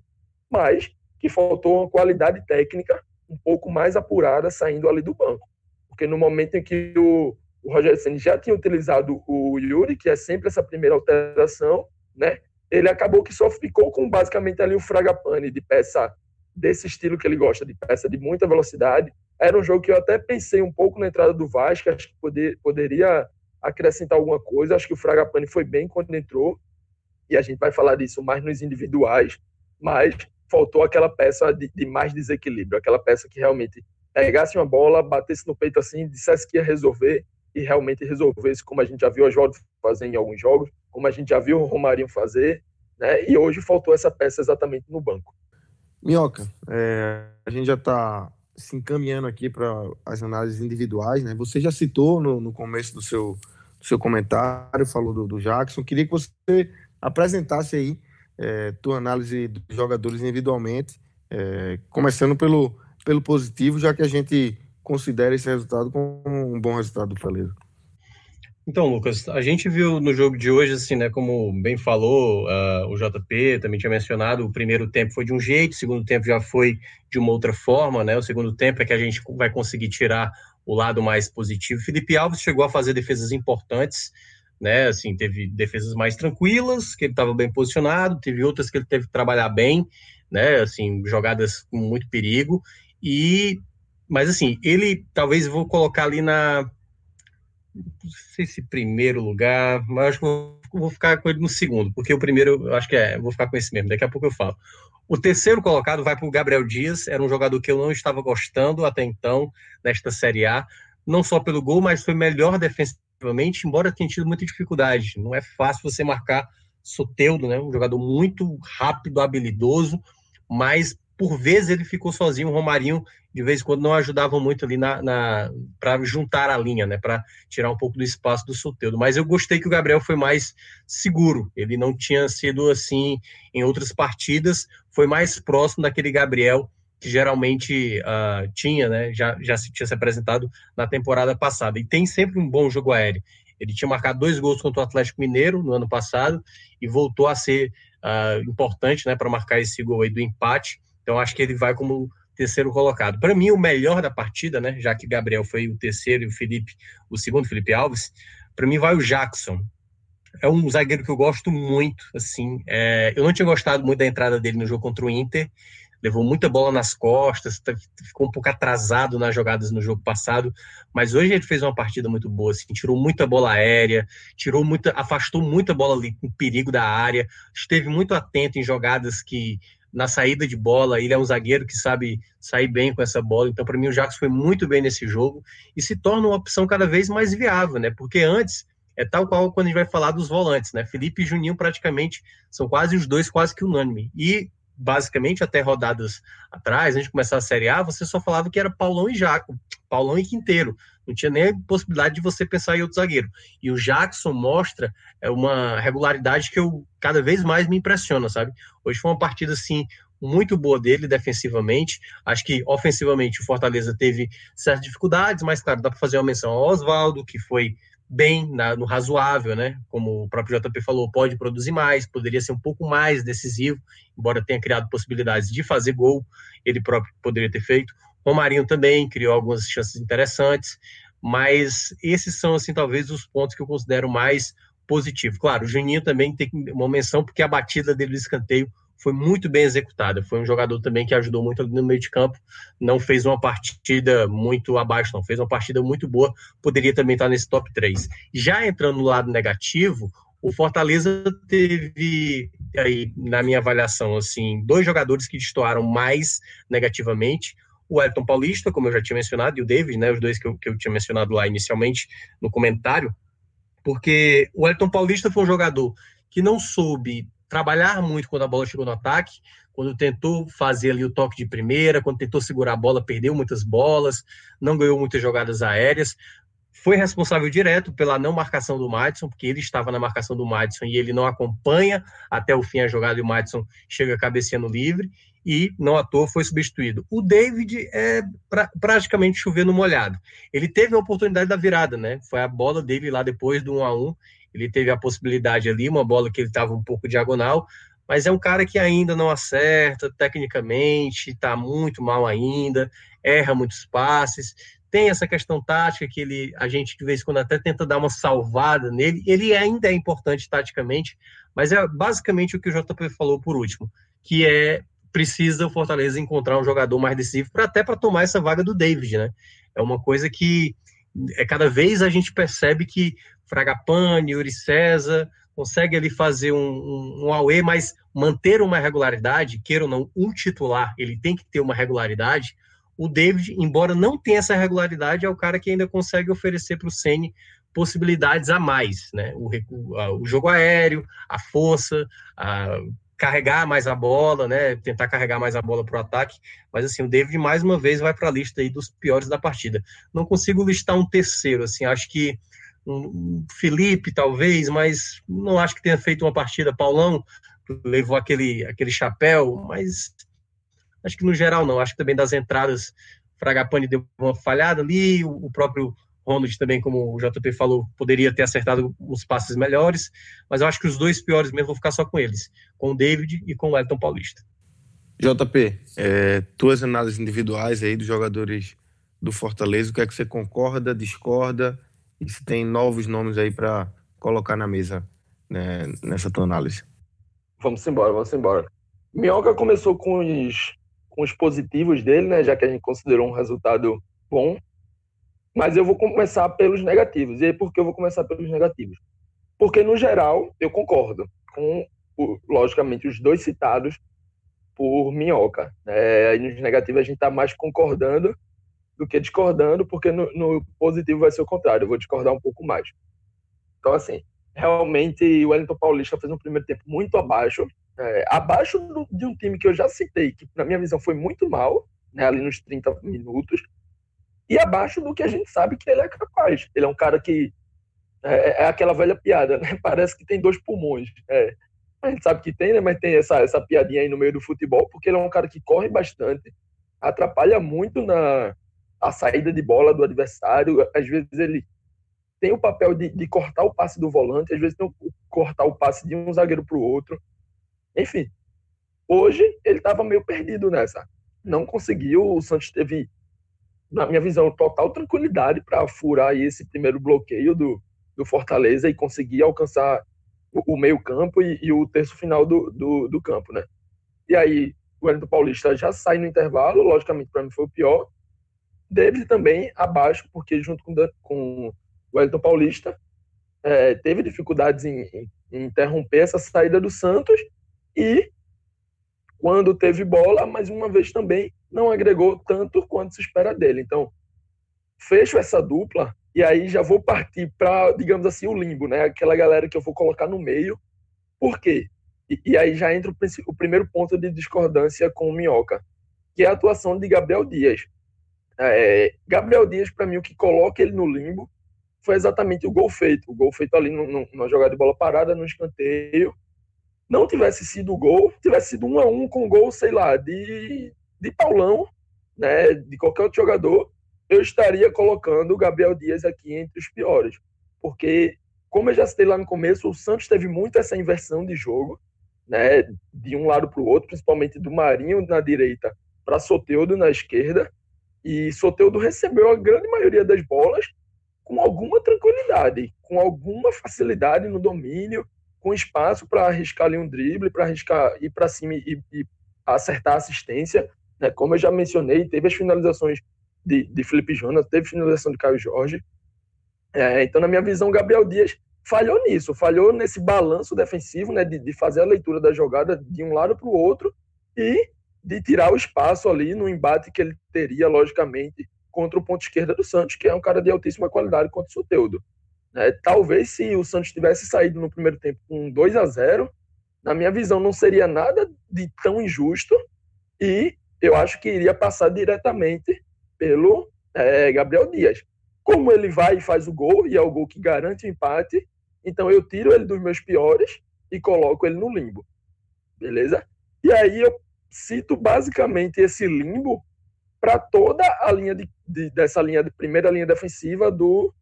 mas que faltou uma qualidade técnica um pouco mais apurada saindo ali do banco. Porque no momento em que o, o Roger Senna já tinha utilizado o Yuri, que é sempre essa primeira alteração, né? Ele acabou que só ficou com basicamente ali o Fragapane de peça desse estilo que ele gosta, de peça de muita velocidade. Era um jogo que eu até pensei um pouco na entrada do Vasco, acho que poder, poderia acrescentar alguma coisa. Acho que o Fragapane foi bem quando entrou, e a gente vai falar disso mais nos individuais, mas faltou aquela peça de, de mais desequilíbrio, aquela peça que realmente pegasse uma bola, batesse no peito assim, dissesse que ia resolver e realmente resolvesse, como a gente já viu o Oswaldo fazer em alguns jogos, como a gente já viu o Romarinho fazer, né? E hoje faltou essa peça exatamente no banco. Minhoca, é, a gente já está se encaminhando aqui para as análises individuais, né? Você já citou no, no começo do seu, do seu comentário, falou do, do Jackson. Queria que você apresentasse aí é, tua análise dos jogadores individualmente, é, começando pelo, pelo positivo, já que a gente considera esse resultado como um bom resultado do Fortaleza. Então, Lucas, a gente viu no jogo de hoje, assim, né, como bem falou uh, o JP, também tinha mencionado, o primeiro tempo foi de um jeito, o segundo tempo já foi de uma outra forma, né, o segundo tempo é que a gente vai conseguir tirar o lado mais positivo. Felipe Alves chegou a fazer defesas importantes, né, assim, teve defesas mais tranquilas, que ele estava bem posicionado, teve outras que ele teve que trabalhar bem, né, assim, jogadas com muito perigo, e, mas assim, ele, talvez vou colocar ali na não sei se primeiro lugar, mas acho que vou, vou ficar com ele no segundo, porque o primeiro, eu acho que é, vou ficar com esse mesmo, daqui a pouco eu falo. O terceiro colocado vai para o Gabriel Dias, era um jogador que eu não estava gostando até então, nesta Série A, não só pelo gol, mas foi melhor defensivamente, embora tenha tido muita dificuldade. Não é fácil você marcar Soteudo, né? um jogador muito rápido, habilidoso, mas por vezes ele ficou sozinho, o Romarinho de vez em quando não ajudavam muito ali na, na para juntar a linha, né, para tirar um pouco do espaço do Soteudo. Mas eu gostei que o Gabriel foi mais seguro. Ele não tinha sido assim em outras partidas, foi mais próximo daquele Gabriel que geralmente uh, tinha, né, já, já se tinha se apresentado na temporada passada. E tem sempre um bom jogo aéreo. Ele tinha marcado dois gols contra o Atlético Mineiro no ano passado e voltou a ser uh, importante, né, para marcar esse gol aí do empate então acho que ele vai como terceiro colocado. Para mim, o melhor da partida, né? Já que Gabriel foi o terceiro e o Felipe, o segundo, Felipe Alves, para mim vai o Jackson. É um zagueiro que eu gosto muito, assim. É, eu não tinha gostado muito da entrada dele no jogo contra o Inter. Levou muita bola nas costas, tá, ficou um pouco atrasado nas jogadas no jogo passado, mas hoje ele fez uma partida muito boa, assim, tirou muita bola aérea, tirou muita, afastou muita bola ali com perigo da área, esteve muito atento em jogadas que na saída de bola, ele é um zagueiro que sabe sair bem com essa bola. Então, para mim, o Jacques foi muito bem nesse jogo e se torna uma opção cada vez mais viável, né? Porque antes é tal qual quando a gente vai falar dos volantes, né? Felipe e Juninho praticamente são quase os dois quase que unânime. E basicamente até rodadas atrás, antes de começar a Série A, você só falava que era Paulão e Jaco, Paulão e Quinteiro. Não tinha nem possibilidade de você pensar em outro zagueiro. E o Jackson mostra é, uma regularidade que eu cada vez mais me impressiona, sabe? Hoje foi uma partida assim muito boa dele defensivamente. Acho que ofensivamente o Fortaleza teve certas dificuldades, mas claro, dá para fazer uma menção ao Oswaldo, que foi bem na, no razoável, né? Como o próprio JP falou, pode produzir mais, poderia ser um pouco mais decisivo, embora tenha criado possibilidades de fazer gol, ele próprio poderia ter feito. O Romarinho também criou algumas chances interessantes, mas esses são, assim, talvez os pontos que eu considero mais positivos. Claro, o Juninho também tem uma menção, porque a batida dele do escanteio foi muito bem executada. Foi um jogador também que ajudou muito ali no meio de campo. Não fez uma partida muito abaixo, não. Fez uma partida muito boa. Poderia também estar nesse top 3. Já entrando no lado negativo, o Fortaleza teve, aí, na minha avaliação, assim, dois jogadores que destoaram mais negativamente. O Elton Paulista, como eu já tinha mencionado, e o David, né, os dois que eu, que eu tinha mencionado lá inicialmente no comentário, porque o Elton Paulista foi um jogador que não soube trabalhar muito quando a bola chegou no ataque, quando tentou fazer ali o toque de primeira, quando tentou segurar a bola, perdeu muitas bolas, não ganhou muitas jogadas aéreas. foi responsável direto pela não marcação do Madison, porque ele estava na marcação do Madison e ele não acompanha até o fim a jogada e o Madison chega cabeceando livre e não à toa foi substituído. O David é pra, praticamente chovendo molhado. Ele teve a oportunidade da virada, né? Foi a bola dele lá depois do 1 a 1 ele teve a possibilidade ali, uma bola que ele estava um pouco diagonal, mas é um cara que ainda não acerta tecnicamente, está muito mal ainda, erra muitos passes. Tem essa questão tática que ele, a gente de vez em quando até tenta dar uma salvada nele. Ele ainda é importante taticamente, mas é basicamente o que o JP falou por último, que é precisa o Fortaleza encontrar um jogador mais decisivo para até para tomar essa vaga do David, né? É uma coisa que é cada vez a gente percebe que Fragapane, Yuri César consegue ali fazer um, um, um AUE, mas manter uma regularidade, queira ou não, um titular, ele tem que ter uma regularidade. O David, embora não tenha essa regularidade, é o cara que ainda consegue oferecer para o Ceni possibilidades a mais, né? O, o, jogo aéreo, a força, a carregar mais a bola, né? Tentar carregar mais a bola para o ataque. Mas assim, o David mais uma vez vai para a lista aí dos piores da partida. Não consigo listar um terceiro, assim, acho que um Felipe talvez, mas não acho que tenha feito uma partida. Paulão levou aquele, aquele chapéu, mas acho que no geral não. Acho que também das entradas, Fragapane deu uma falhada ali, o, próprio Ronald também, como o JP falou, poderia ter acertado os passes melhores, mas eu acho que os dois piores mesmo vou ficar só com eles, com o David e com o Elton Paulista. JP, é, tuas análises individuais aí dos jogadores do Fortaleza, o que é que você concorda, discorda e se tem novos nomes aí para colocar na mesa né, nessa tua análise? Vamos embora, vamos embora. Minhoca começou com os, com os positivos dele, né, já que a gente considerou um resultado bom. Mas eu vou começar pelos negativos. E aí, por que eu vou começar pelos negativos? Porque, no geral, eu concordo com, logicamente, os dois citados por Minhoca. É, nos negativos, a gente está mais concordando do que discordando, porque no, no, positivo vai ser o contrário. Eu vou discordar um pouco mais. Então, assim, realmente o Wellington Paulista fez um primeiro tempo muito abaixo, é, abaixo do, de um time que eu já citei, que na minha visão foi muito mal, né, ali nos 30 minutos, e abaixo do que a gente sabe que ele é capaz. Ele é um cara que é, é aquela velha piada, né? <laughs> Parece que tem dois pulmões. É, a gente sabe que tem, né? Mas tem essa, essa piadinha aí no meio do futebol, porque ele é um cara que corre bastante, atrapalha muito na a saída de bola do adversário. Às vezes ele tem o papel de, de cortar o passe do volante, às vezes tem o cortar o passe de um zagueiro para o outro. Enfim, hoje ele estava meio perdido nessa. Não conseguiu, o Santos teve, na minha visão, total tranquilidade para furar esse primeiro bloqueio do, do Fortaleza e conseguir alcançar o, o meio campo e, e, o terço final do, do, do, campo, né? E aí o Wellington Paulista já sai no intervalo, logicamente para mim foi o pior. David também abaixo, porque junto com, o Wellington Paulista, é, teve dificuldades em, em, interromper essa saída do Santos e, quando teve bola, mais uma vez também não agregou tanto quanto se espera dele. Então, fecho essa dupla e aí já vou partir para, digamos assim, o limbo, né? Aquela galera que eu vou colocar no meio. Por quê? E, e aí já entra o, o, primeiro ponto de discordância com o Minhoca, que é a atuação de Gabriel Dias. É, Gabriel Dias, para mim, o que coloca ele no limbo foi exatamente o gol feito. O gol feito ali numa jogada de bola parada, no escanteio. Não tivesse sido gol, tivesse sido um a um com gol, sei lá, de, de Paulão, né, de qualquer outro jogador, eu estaria colocando o Gabriel Dias aqui entre os piores. Porque, como eu já citei lá no começo, o Santos teve muito essa inversão de jogo, né, de um lado para o outro, principalmente do Marinho na direita para Soteudo na esquerda. E Soteudo recebeu a grande maioria das bolas com alguma tranquilidade, com alguma facilidade no domínio, com espaço para arriscar ali um drible, para arriscar ir para cima e, e, acertar a assistência. Né? Como eu já mencionei, teve as finalizações de, de Felipe Jonas, teve finalização de Caio Jorge. É, então, na minha visão, Gabriel Dias falhou nisso, falhou nesse balanço defensivo, né, de, de fazer a leitura da jogada de um lado para o outro e de tirar o espaço ali no embate que ele teria, logicamente, contra o ponto esquerda do Santos, que é um cara de altíssima qualidade contra o Soteudo. É, talvez se o Santos tivesse saído no primeiro tempo com 2 a 0 na minha visão não seria nada de tão injusto e eu acho que iria passar diretamente pelo é, Gabriel Dias. como ele vai e faz o gol, e é o gol que garante o empate, então eu tiro ele dos meus piores e coloco ele no limbo. Beleza? E aí eu cito basicamente esse limbo para toda a linha de, de, dessa linha de primeira linha defensiva do,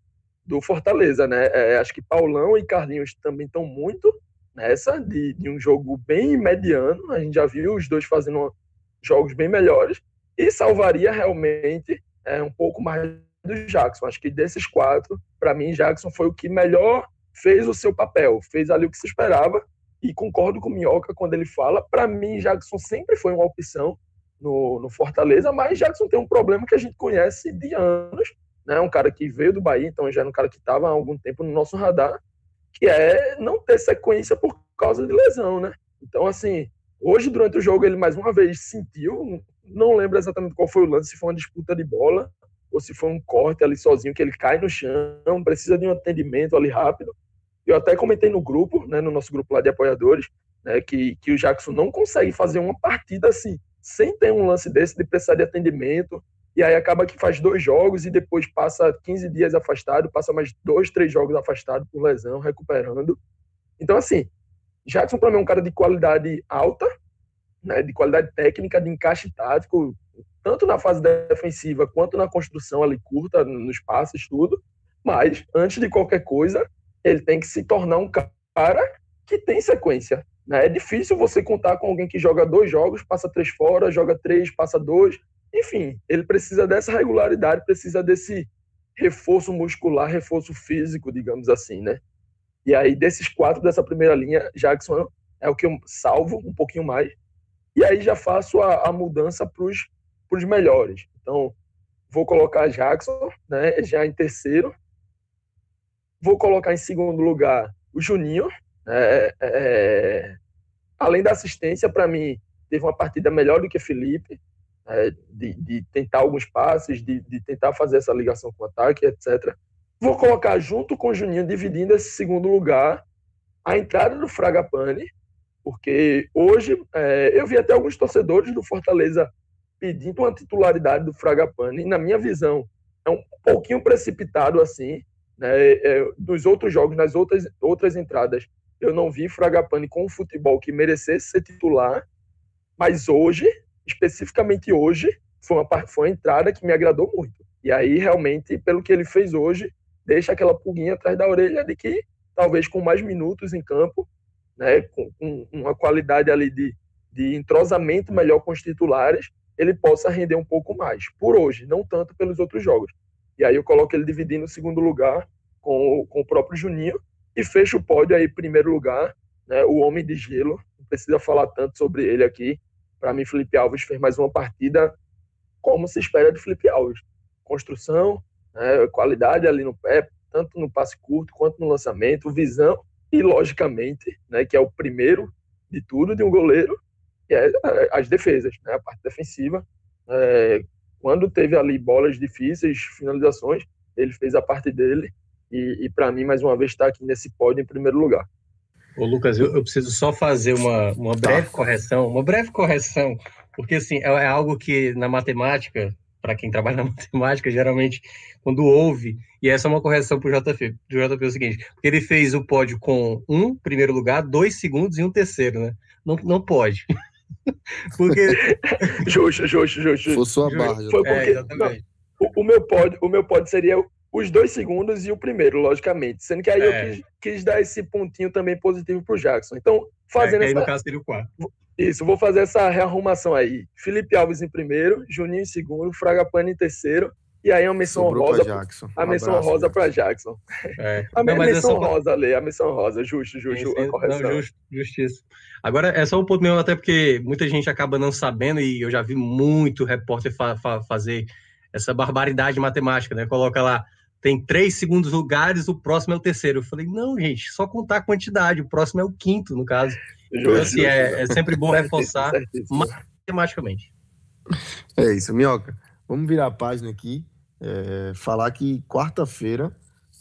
do Fortaleza, né? É, acho que Paulão e Carlinhos também estão muito nessa de, de, um jogo bem mediano. A gente já viu os dois fazendo jogos bem melhores e salvaria realmente é, um pouco mais do Jackson. Acho que desses quatro, para mim, Jackson foi o que melhor fez o seu papel, fez ali o que se esperava. E concordo com o Minhoca quando ele fala. Para mim, Jackson sempre foi uma opção no, no, Fortaleza, mas Jackson tem um problema que a gente conhece de anos, né? Um cara que veio do Bahia, então já era um cara que estava há algum tempo no nosso radar, que é não ter sequência por causa de lesão, né? Então, assim, hoje durante o jogo ele mais uma vez sentiu, não lembro exatamente qual foi o lance, se foi uma disputa de bola ou se foi um corte ali sozinho que ele cai no chão, precisa de um atendimento ali rápido. Eu até comentei no grupo, né, no nosso grupo lá de apoiadores, né, que, que o Jackson não consegue fazer uma partida assim sem ter um lance desse de precisar de atendimento, e aí acaba que faz dois jogos e depois passa 15 dias afastado, passa mais dois, três jogos afastado por lesão, recuperando. Então, assim, Jackson para mim é um cara de qualidade alta, né, de qualidade técnica, de encaixe tático, tanto na fase defensiva quanto na construção ali curta, nos passes, tudo. Mas, antes de qualquer coisa, ele tem que se tornar um cara que tem sequência. Né? É difícil você contar com alguém que joga dois jogos, passa três fora, joga três, passa dois. Enfim, ele precisa dessa regularidade, precisa desse reforço muscular, reforço físico, digamos assim, né? E aí, desses quatro dessa primeira linha, Jackson é o que eu salvo um pouquinho mais. E aí já faço a, a mudança para os melhores. Então, vou colocar Jackson, né, já em terceiro. Vou colocar em segundo lugar o Juninho, é, é, além da assistência, para mim, teve uma partida melhor do que Felipe, é, de, de, tentar alguns passes, de, de, tentar fazer essa ligação com o ataque, etc. Vou colocar junto com o Juninho, dividindo esse segundo lugar, a entrada do Fragapane, porque hoje é, eu vi até alguns torcedores do Fortaleza pedindo uma titularidade do Fragapane, e na minha visão é um pouquinho precipitado assim, né, é, dos outros jogos, nas outras, outras entradas, eu não vi Fragapane com um futebol que merecesse ser titular, mas hoje, especificamente hoje, foi uma, foi uma entrada que me agradou muito. E aí, realmente, pelo que ele fez hoje, deixa aquela pulguinha atrás da orelha de que, talvez com mais minutos em campo, né, com, com uma qualidade ali de, de entrosamento melhor com os titulares, ele possa render um pouco mais. Por hoje, não tanto pelos outros jogos. E aí eu coloco ele dividindo o segundo lugar com, com o próprio Juninho, e fecha o pódio aí, primeiro lugar, né, o Homem de Gelo. Não precisa falar tanto sobre ele aqui. Para mim, Felipe Alves fez mais uma partida como se espera de Felipe Alves. Construção, né, qualidade ali no pé, tanto no passe curto quanto no lançamento, visão e, logicamente, né, que é o primeiro de tudo de um goleiro, que é, é as defesas, né, a parte defensiva. É, quando teve ali bolas difíceis, finalizações, ele fez a parte dele e, e para mim, mais uma vez, está aqui nesse pódio em primeiro lugar. Ô, Lucas, eu, eu preciso só fazer uma, uma tá. breve tá. correção, uma breve correção, porque assim, é, é algo que na matemática, para quem trabalha na <laughs> matemática, geralmente, quando ouve, e essa é uma correção para o JP, JP é o seguinte, porque ele fez o pódio com um primeiro lugar, dois segundos e um terceiro, né? Não, não pode. Porque... <laughs> justo, justo, justo. Foi sua barra. Foi porque, é, exatamente. Não, o, o, meu pódio, o meu pódio seria os dois segundos e o primeiro, logicamente. Sendo que aí é. eu quis, quis, dar esse pontinho também positivo pro Jackson. Então, fazendo é, aí essa... no caso seria o quarto. Isso, vou fazer essa rearrumação aí. Felipe Alves em primeiro, Juninho em segundo, Fragapane em terceiro. E aí a menção rosa. Jackson. A menção um rosa para Jackson. É. <laughs> A não, menção é só... rosa, ali, a menção rosa, justo, justo, sim. correção. Não, justo, justiça. Agora é só um ponto meu, até porque muita gente acaba não sabendo, e eu já vi muito repórter fa fa fazer essa barbaridade matemática, né? Coloca lá tem três segundos lugares, o próximo é o terceiro. Eu falei, não, gente, só contar a quantidade, o próximo é o quinto, no caso. Então, assim, é, é sempre bom reforçar matematicamente. É isso, Minhoca. Vamos virar a página aqui, é, falar que quarta-feira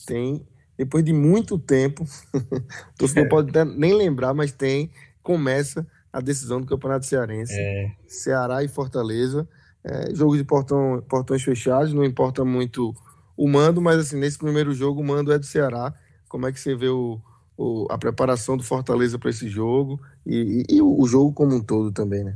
tem, depois de muito tempo, <laughs> você não pode nem lembrar, mas tem, começa a decisão do Campeonato Cearense. É. Ceará e Fortaleza. É, jogo de portão, portões fechados, não importa muito o mando, mas assim, nesse primeiro jogo o mando é do Ceará. Como é que você vê o, o a preparação do Fortaleza para esse jogo e, e, e, o jogo como um todo também, né?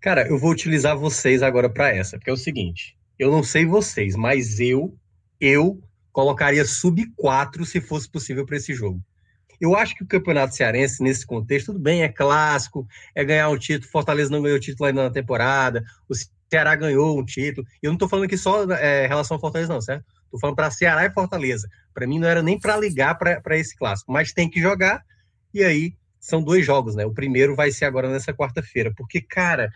Cara, eu vou utilizar vocês agora para essa, porque é o seguinte, eu não sei vocês, mas eu, eu colocaria sub 4 se fosse possível para esse jogo. Eu acho que o Campeonato Cearense, nesse contexto, tudo bem, é clássico, é ganhar um título. Fortaleza não ganhou título ainda na temporada, o Ceará ganhou um título. E eu não estou falando aqui só é, em relação ao Fortaleza, não, certo? Estou falando para Ceará e Fortaleza. Para mim, não era nem para ligar para esse clássico, mas tem que jogar. E aí, são dois jogos, né? O primeiro vai ser agora nessa quarta-feira, porque, cara,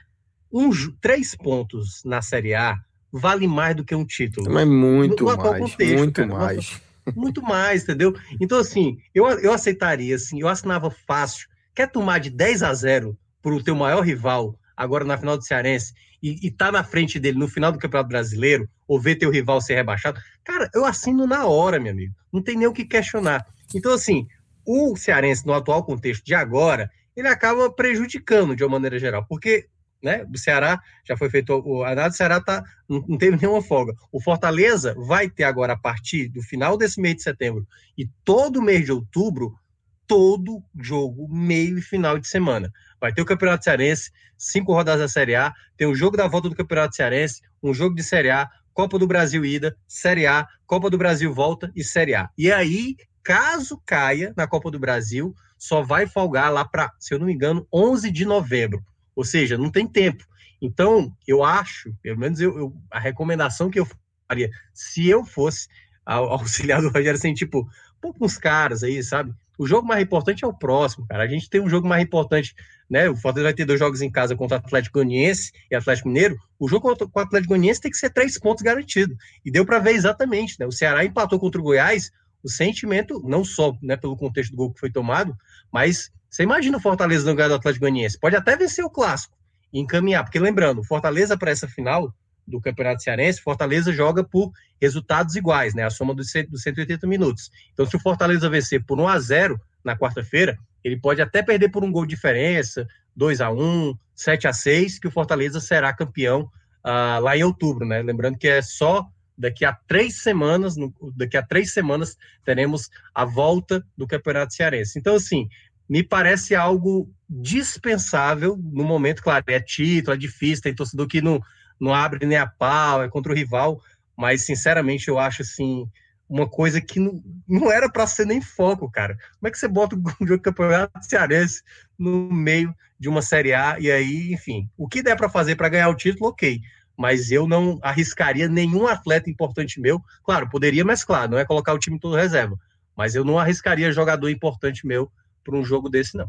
um, três pontos na Série A vale mais do que um título. Mas muito no, no mais, contexto, muito cara, mais. Muito mais, entendeu? Então, assim, eu, eu aceitaria, assim, eu assinava fácil. Quer tomar de 10 a 0 para o teu maior rival, agora na final do Cearense, e, e tá na frente dele no final do Campeonato Brasileiro, ou ver teu rival ser rebaixado, cara, eu assino na hora, meu amigo. Não tem nem o que questionar. Então, assim, o Cearense, no atual contexto de agora, ele acaba prejudicando de uma maneira geral, porque né? Do Ceará já foi feito o a do Ceará tá não, não teve nenhuma folga. O Fortaleza vai ter agora a partir do final desse mês de setembro e todo mês de outubro todo jogo meio e final de semana. Vai ter o Campeonato Cearense, cinco rodadas da Série A, tem o jogo da volta do Campeonato Cearense, um jogo de Série A, Copa do Brasil ida, Série A, Copa do Brasil volta e Série A. E aí, caso caia na Copa do Brasil, só vai folgar lá para, se eu não me engano, 11 de novembro. Ou seja, não tem tempo. Então, eu acho, pelo menos eu, eu a recomendação que eu faria, se eu fosse auxiliar do Rogério, assim, tipo, pouco uns caras aí, sabe? O jogo mais importante é o próximo, cara. A gente tem um jogo mais importante, né? O Fortaleza vai ter dois jogos em casa contra o Atlético Goianiense e Atlético Mineiro. O jogo contra o Atlético Goianiense tem que ser três pontos garantido. E deu para ver exatamente, né? O Ceará empatou contra o Goiás, o sentimento, não só né, pelo contexto do gol que foi tomado, mas você imagina o Fortaleza no lugar do Atlético Goianiense? Pode até vencer o clássico e encaminhar, porque lembrando, Fortaleza para essa final do Campeonato Cearense, Fortaleza joga por resultados iguais, né? A soma dos 180 minutos. Então, se o Fortaleza vencer por 1 a 0 na quarta-feira, ele pode até perder por um gol de diferença, 2 a 1 7 a 6 que o Fortaleza será campeão uh, lá em outubro, né? Lembrando que é só daqui a três semanas, no, daqui a três semanas, teremos a volta do Campeonato Cearense. Então, assim, me parece algo dispensável no momento, claro, é título, é difícil, tem torcedor que não, não abre nem a pau, é contra o rival, mas sinceramente eu acho assim uma coisa que não, não era para ser nem foco, cara. Como é que você bota o campeonato cearense no meio de uma Série A e aí, enfim, o que der para fazer para ganhar o título, ok. Mas eu não arriscaria nenhum atleta importante meu. Claro, poderia, mas claro, não é colocar o time todo reserva. Mas eu não arriscaria jogador importante meu para um jogo desse, não.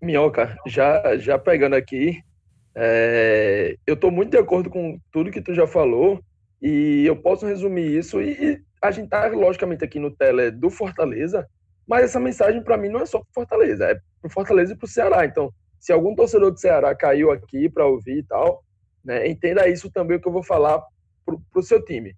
Minhoca, já, já pegando aqui, é, eu estou muito de acordo com tudo que tu já falou e eu posso resumir isso e, e a gente está logicamente aqui no tele do Fortaleza, mas essa mensagem para mim não é só para Fortaleza, é para Fortaleza e para o Ceará. Então, se algum torcedor do Ceará caiu aqui para ouvir e tal, né, entenda isso também o que eu vou falar para o seu time.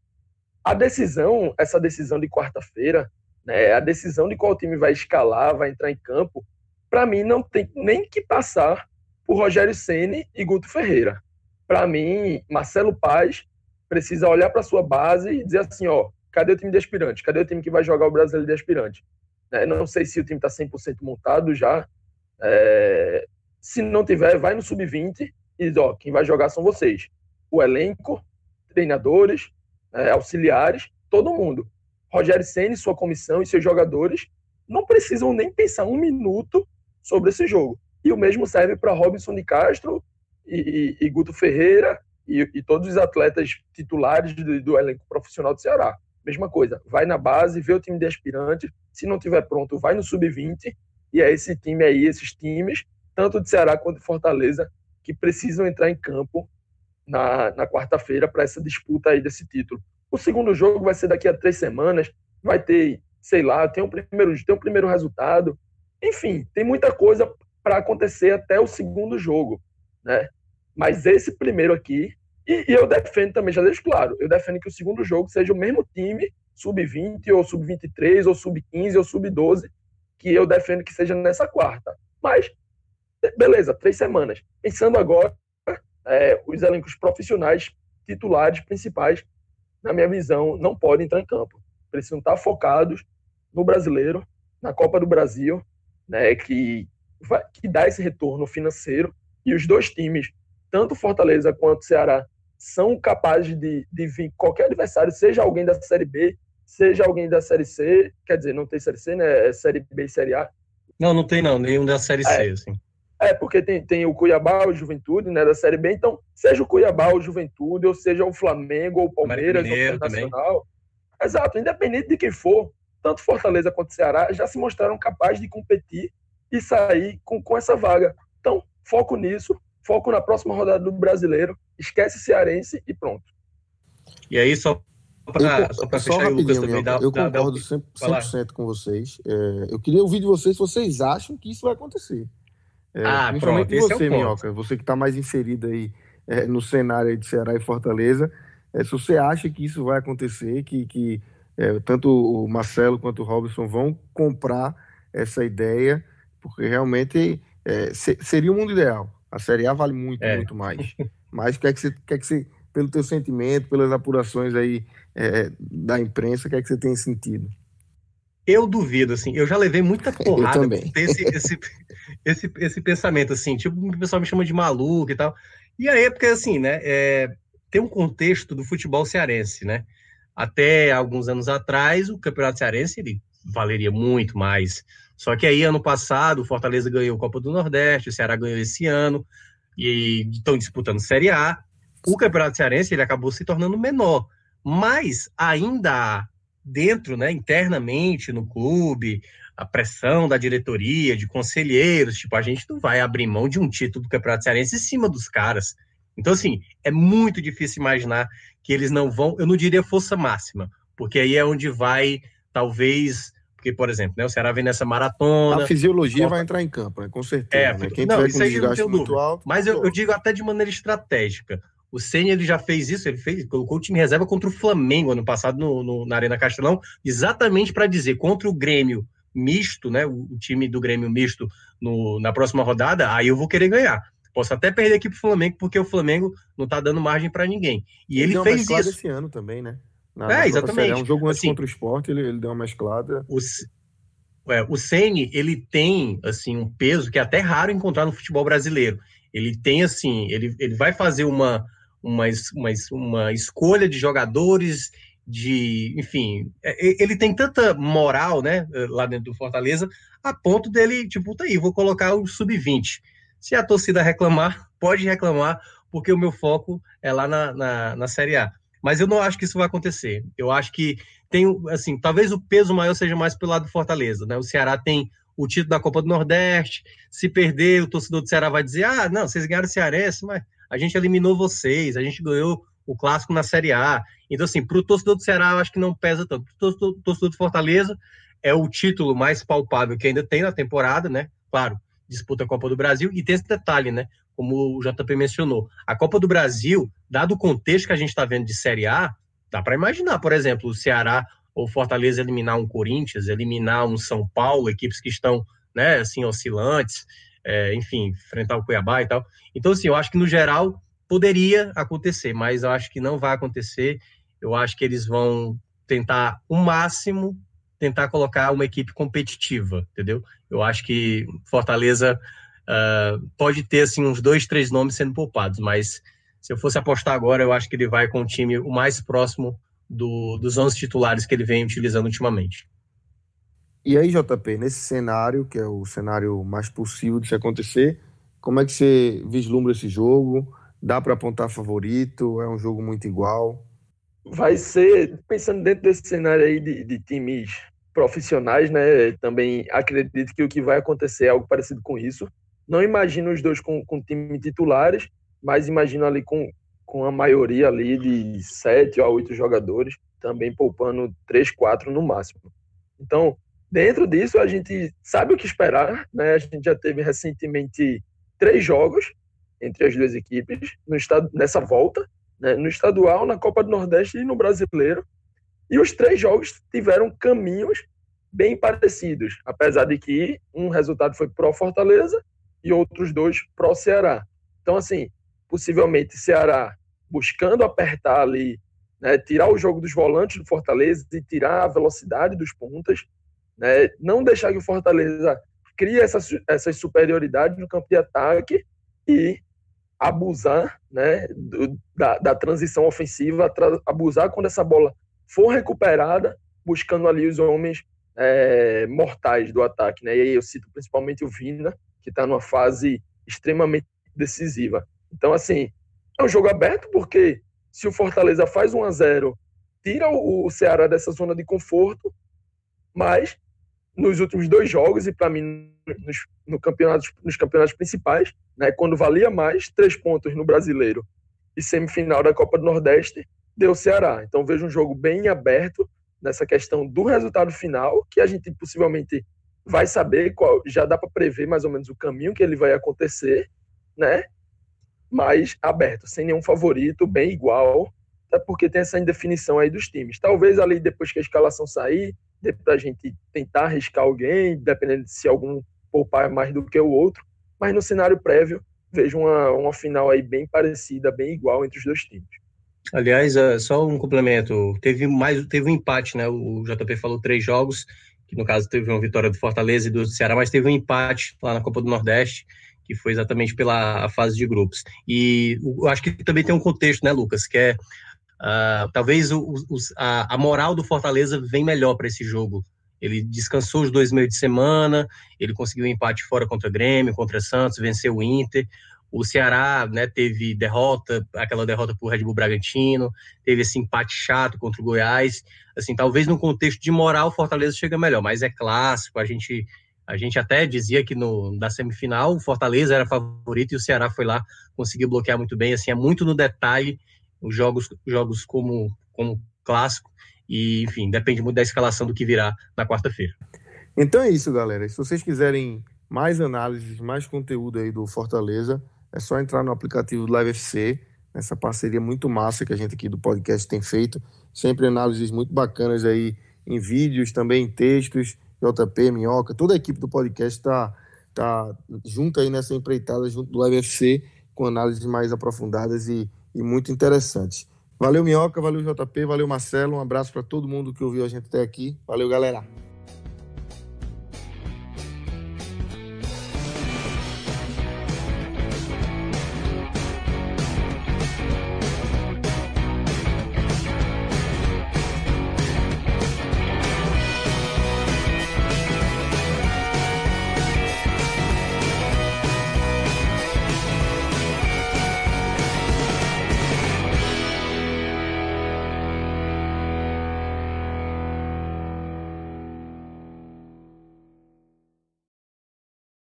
A decisão, essa decisão de quarta-feira, né, a decisão de qual time vai escalar, vai entrar em campo, para mim não tem nem que passar por Rogério Ceni e Guto Ferreira. Para mim, Marcelo Paz precisa olhar para sua base e dizer assim, ó, cadê o time de aspirante? Cadê o time que vai jogar o brasileiro de aspirante? É, não sei se o time está 100% montado já. É, se não tiver, vai no sub-20 diz, ó, quem vai jogar são vocês. O elenco, treinadores, é, auxiliares, todo mundo. Rogério Senna, sua comissão e seus jogadores não precisam nem pensar um minuto sobre esse jogo. E o mesmo serve para Robinson de Castro e, e, e Guto Ferreira e, e, todos os atletas titulares do, do, elenco profissional do Ceará. Mesma coisa, vai na base, vê o time de aspirantes, se não tiver pronto, vai no sub-20 e é esse time aí, esses times, tanto de Ceará quanto de Fortaleza, que precisam entrar em campo na, na quarta-feira para essa disputa aí desse título. O segundo jogo vai ser daqui a três semanas, vai ter, sei lá, tem um primeiro, tem um primeiro resultado. Enfim, tem muita coisa para acontecer até o segundo jogo, né? Mas esse primeiro aqui, e, e, eu defendo também, já deixo claro, eu defendo que o segundo jogo seja o mesmo time, sub-20 ou sub-23 ou sub-15 ou sub-12, que eu defendo que seja nessa quarta. Mas, beleza, três semanas. Pensando agora, é, os elencos profissionais titulares principais na minha visão, não podem entrar em campo. Precisam estar focados no brasileiro, na Copa do Brasil, né, que, vai, que dá esse retorno financeiro. E os dois times, tanto Fortaleza quanto Ceará, são capazes de, de vir qualquer adversário, seja alguém da Série B, seja alguém da Série C, quer dizer, não tem Série C, né? É Série B e Série A. Não, não tem não, nenhum da Série C, é, assim. É, porque tem, tem o Cuiabá, o Juventude, né, da Série B, então, seja o Cuiabá, o Juventude, ou seja o Flamengo, ou o Palmeiras, ou o Internacional. Exato, independente de quem for, tanto Fortaleza quanto Ceará já se mostraram capazes de competir e sair com, com essa vaga. Então, foco nisso, foco na próxima rodada do Brasileiro, esquece Cearense e pronto. E aí, só para só fechar, o Lucas também dá, Eu concordo 100%, 100 com vocês. É, eu queria ouvir de vocês se vocês acham que isso vai acontecer. É, ah, principalmente pronto, você, é Minhoca, você que está mais inserido aí é, no cenário de Ceará e Fortaleza, é, se você acha que isso vai acontecer, que, que é, tanto o Marcelo quanto o Robson vão comprar essa ideia, porque realmente é, seria o mundo ideal. A Série A vale muito, é. muito mais. Mas quer que você, quer que você, pelo teu sentimento, pelas apurações aí é, da imprensa, quer que você tenha sentido? Eu duvido, assim, eu já levei muita <laughs> porrada eu também. Esse, esse, <laughs> esse, esse pensamento, assim, tipo, o pessoal me chama de maluco e tal. E aí é porque, assim, né, é, tem um contexto do futebol cearense, né? Até alguns anos atrás, o Campeonato Cearense, ele valeria muito mais só que aí, ano passado, o Fortaleza ganhou a Copa do Nordeste, o Ceará ganhou esse ano, e estão disputando Série A. O Campeonato Cearense ele acabou se tornando menor, mas ainda dentro, né, internamente no clube, a pressão da diretoria, de conselheiros, tipo, a gente não vai abrir mão de um título do Campeonato Cearense em cima dos caras. Então, assim, é muito difícil imaginar que eles não vão, eu não diria força máxima, porque aí é onde vai, talvez, porque, por exemplo, né, o Ceará vem nessa maratona. A fisiologia vai entrar em campo, né, com certeza. É, né? Quem não, isso aí não tem muito alto. Mas eu, eu, digo até de maneira estratégica. O Senna ele já fez isso, ele fez, colocou o time reserva contra o Flamengo ano passado no, no na Arena Castelão, exatamente para dizer contra o Grêmio misto, né, o, o time do Grêmio misto no, na próxima rodada, aí eu vou querer ganhar. Posso até perder aqui pro Flamengo, porque o Flamengo não tá dando margem para ninguém. E ele, ele fez isso. esse ano também, né? Na, é, exatamente. É um jogo antes assim, contra o esporte, ele, ele deu uma mesclada. O, é, o Ceni ele tem assim um peso que é até raro encontrar no futebol brasileiro. Ele tem assim, ele, ele vai fazer uma, uma, uma, uma escolha de jogadores de, enfim, é, ele tem tanta moral, né, lá dentro do Fortaleza, a ponto dele, tipo, tá aí, vou colocar o sub-20. Se a torcida reclamar, <laughs> pode reclamar, porque o meu foco é lá na, na, na Série A. Mas eu não acho que isso vai acontecer. Eu acho que tem, assim, talvez o peso maior seja mais pelo lado do Fortaleza, né? O Ceará tem o título da Copa do Nordeste. Se perder, o torcedor do Ceará vai dizer: ah, não, vocês ganharam o Cearense, mas a gente eliminou vocês, a gente ganhou o clássico na Série A. Então, assim, para o torcedor do Ceará, eu acho que não pesa tanto. Para o torcedor do Fortaleza, é o título mais palpável que ainda tem na temporada, né? Claro, disputa a Copa do Brasil. E tem esse detalhe, né? como o JP mencionou. A Copa do Brasil, dado o contexto que a gente está vendo de Série A, dá para imaginar, por exemplo, o Ceará ou Fortaleza eliminar um Corinthians, eliminar um São Paulo, equipes que estão, né, assim, oscilantes, é, enfim, enfrentar o Cuiabá e tal. Então, assim, eu acho que no geral poderia acontecer, mas eu acho que não vai acontecer. Eu acho que eles vão tentar o máximo tentar colocar uma equipe competitiva, entendeu? Eu acho que Fortaleza Uh, pode ter assim uns dois, três nomes sendo poupados, mas se eu fosse apostar agora, eu acho que ele vai com o time o mais próximo do, dos 11 titulares que ele vem utilizando ultimamente. E aí, JP, nesse cenário, que é o cenário mais possível de se acontecer, como é que você vislumbra esse jogo? Dá para apontar favorito? É um jogo muito igual? Vai ser, pensando dentro desse cenário aí de, de times profissionais, né? Também acredito que o que vai acontecer é algo parecido com isso. Não imagino os dois com, com time titulares, mas imagino ali com, com a maioria ali de sete a oito jogadores, também poupando três, quatro no máximo. Então, dentro disso, a gente sabe o que esperar, né? A gente já teve recentemente três jogos entre as duas equipes no estado, nessa volta, né? no estadual, na Copa do Nordeste e no Brasileiro. E os três jogos tiveram caminhos bem parecidos, apesar de que um resultado foi pró Fortaleza e outros dois pro Ceará. Então, assim, possivelmente Ceará buscando apertar ali né, tirar o jogo dos volantes do Fortaleza e tirar a velocidade dos pontas, né, não deixar que o Fortaleza crie essa, essa superioridade no campo de ataque e abusar né, do, da, da, transição ofensiva, abusar quando essa bola for recuperada, buscando ali os homens é, mortais do ataque. Né? E aí eu cito principalmente o Vina, que está numa fase extremamente decisiva. Então, assim, é um jogo aberto, porque se o Fortaleza faz 1 a 0 tira o Ceará dessa zona de conforto, mas nos últimos dois jogos, e para mim nos, no campeonatos, nos campeonatos principais, né, quando valia mais, três pontos no brasileiro e semifinal da Copa do Nordeste, deu Ceará. Então vejo um jogo bem aberto nessa questão do resultado final, que a gente possivelmente vai saber qual, já dá para prever mais ou menos o caminho que ele vai acontecer, né? Mas aberto, sem nenhum favorito, bem igual, até porque tem essa indefinição aí dos times. Talvez ali depois que a escalação sair, dê pra gente tentar arriscar alguém, dependendo de se algum poupar mais do que o outro, mas no cenário prévio vejo uma, uma final aí bem parecida, bem igual entre os dois times. Aliás, é, só um complemento, teve mais, teve um empate, né? O JP falou três jogos, que no caso teve uma vitória do Fortaleza e do Ceará, mas teve um empate lá na Copa do Nordeste, que foi exatamente pela fase de grupos. E eu acho que também tem um contexto, né, Lucas, que é uh, talvez o, o, a, a, moral do Fortaleza vem melhor para esse jogo. Ele descansou os dois meios de semana, ele conseguiu um empate fora contra o Grêmio, contra Santos, venceu o Inter. O Ceará né, teve derrota, aquela derrota para o Red Bull Bragantino, teve esse empate chato contra o Goiás. Assim, talvez no contexto de moral, o Fortaleza chega melhor, mas é clássico. A gente, a gente até dizia que no, na semifinal o Fortaleza era favorito e o Ceará foi lá, conseguiu bloquear muito bem. Assim, é muito no detalhe os jogos, jogos como, como clássico. E, enfim, depende muito da escalação do que virá na quarta-feira. Então é isso, galera. Se vocês quiserem mais análises, mais conteúdo aí do Fortaleza, é só entrar no aplicativo do Live FC, nessa parceria muito massa que a gente aqui do podcast tem feito. Sempre análises muito bacanas aí em vídeos, também em textos. JP, Minhoca, toda a equipe do podcast está tá junto aí nessa empreitada, junto do Live FC, com análises mais aprofundadas e, e muito interessantes. Valeu, Minhoca, valeu, JP, valeu, Marcelo. Um abraço para todo mundo que ouviu a gente até aqui. Valeu, galera.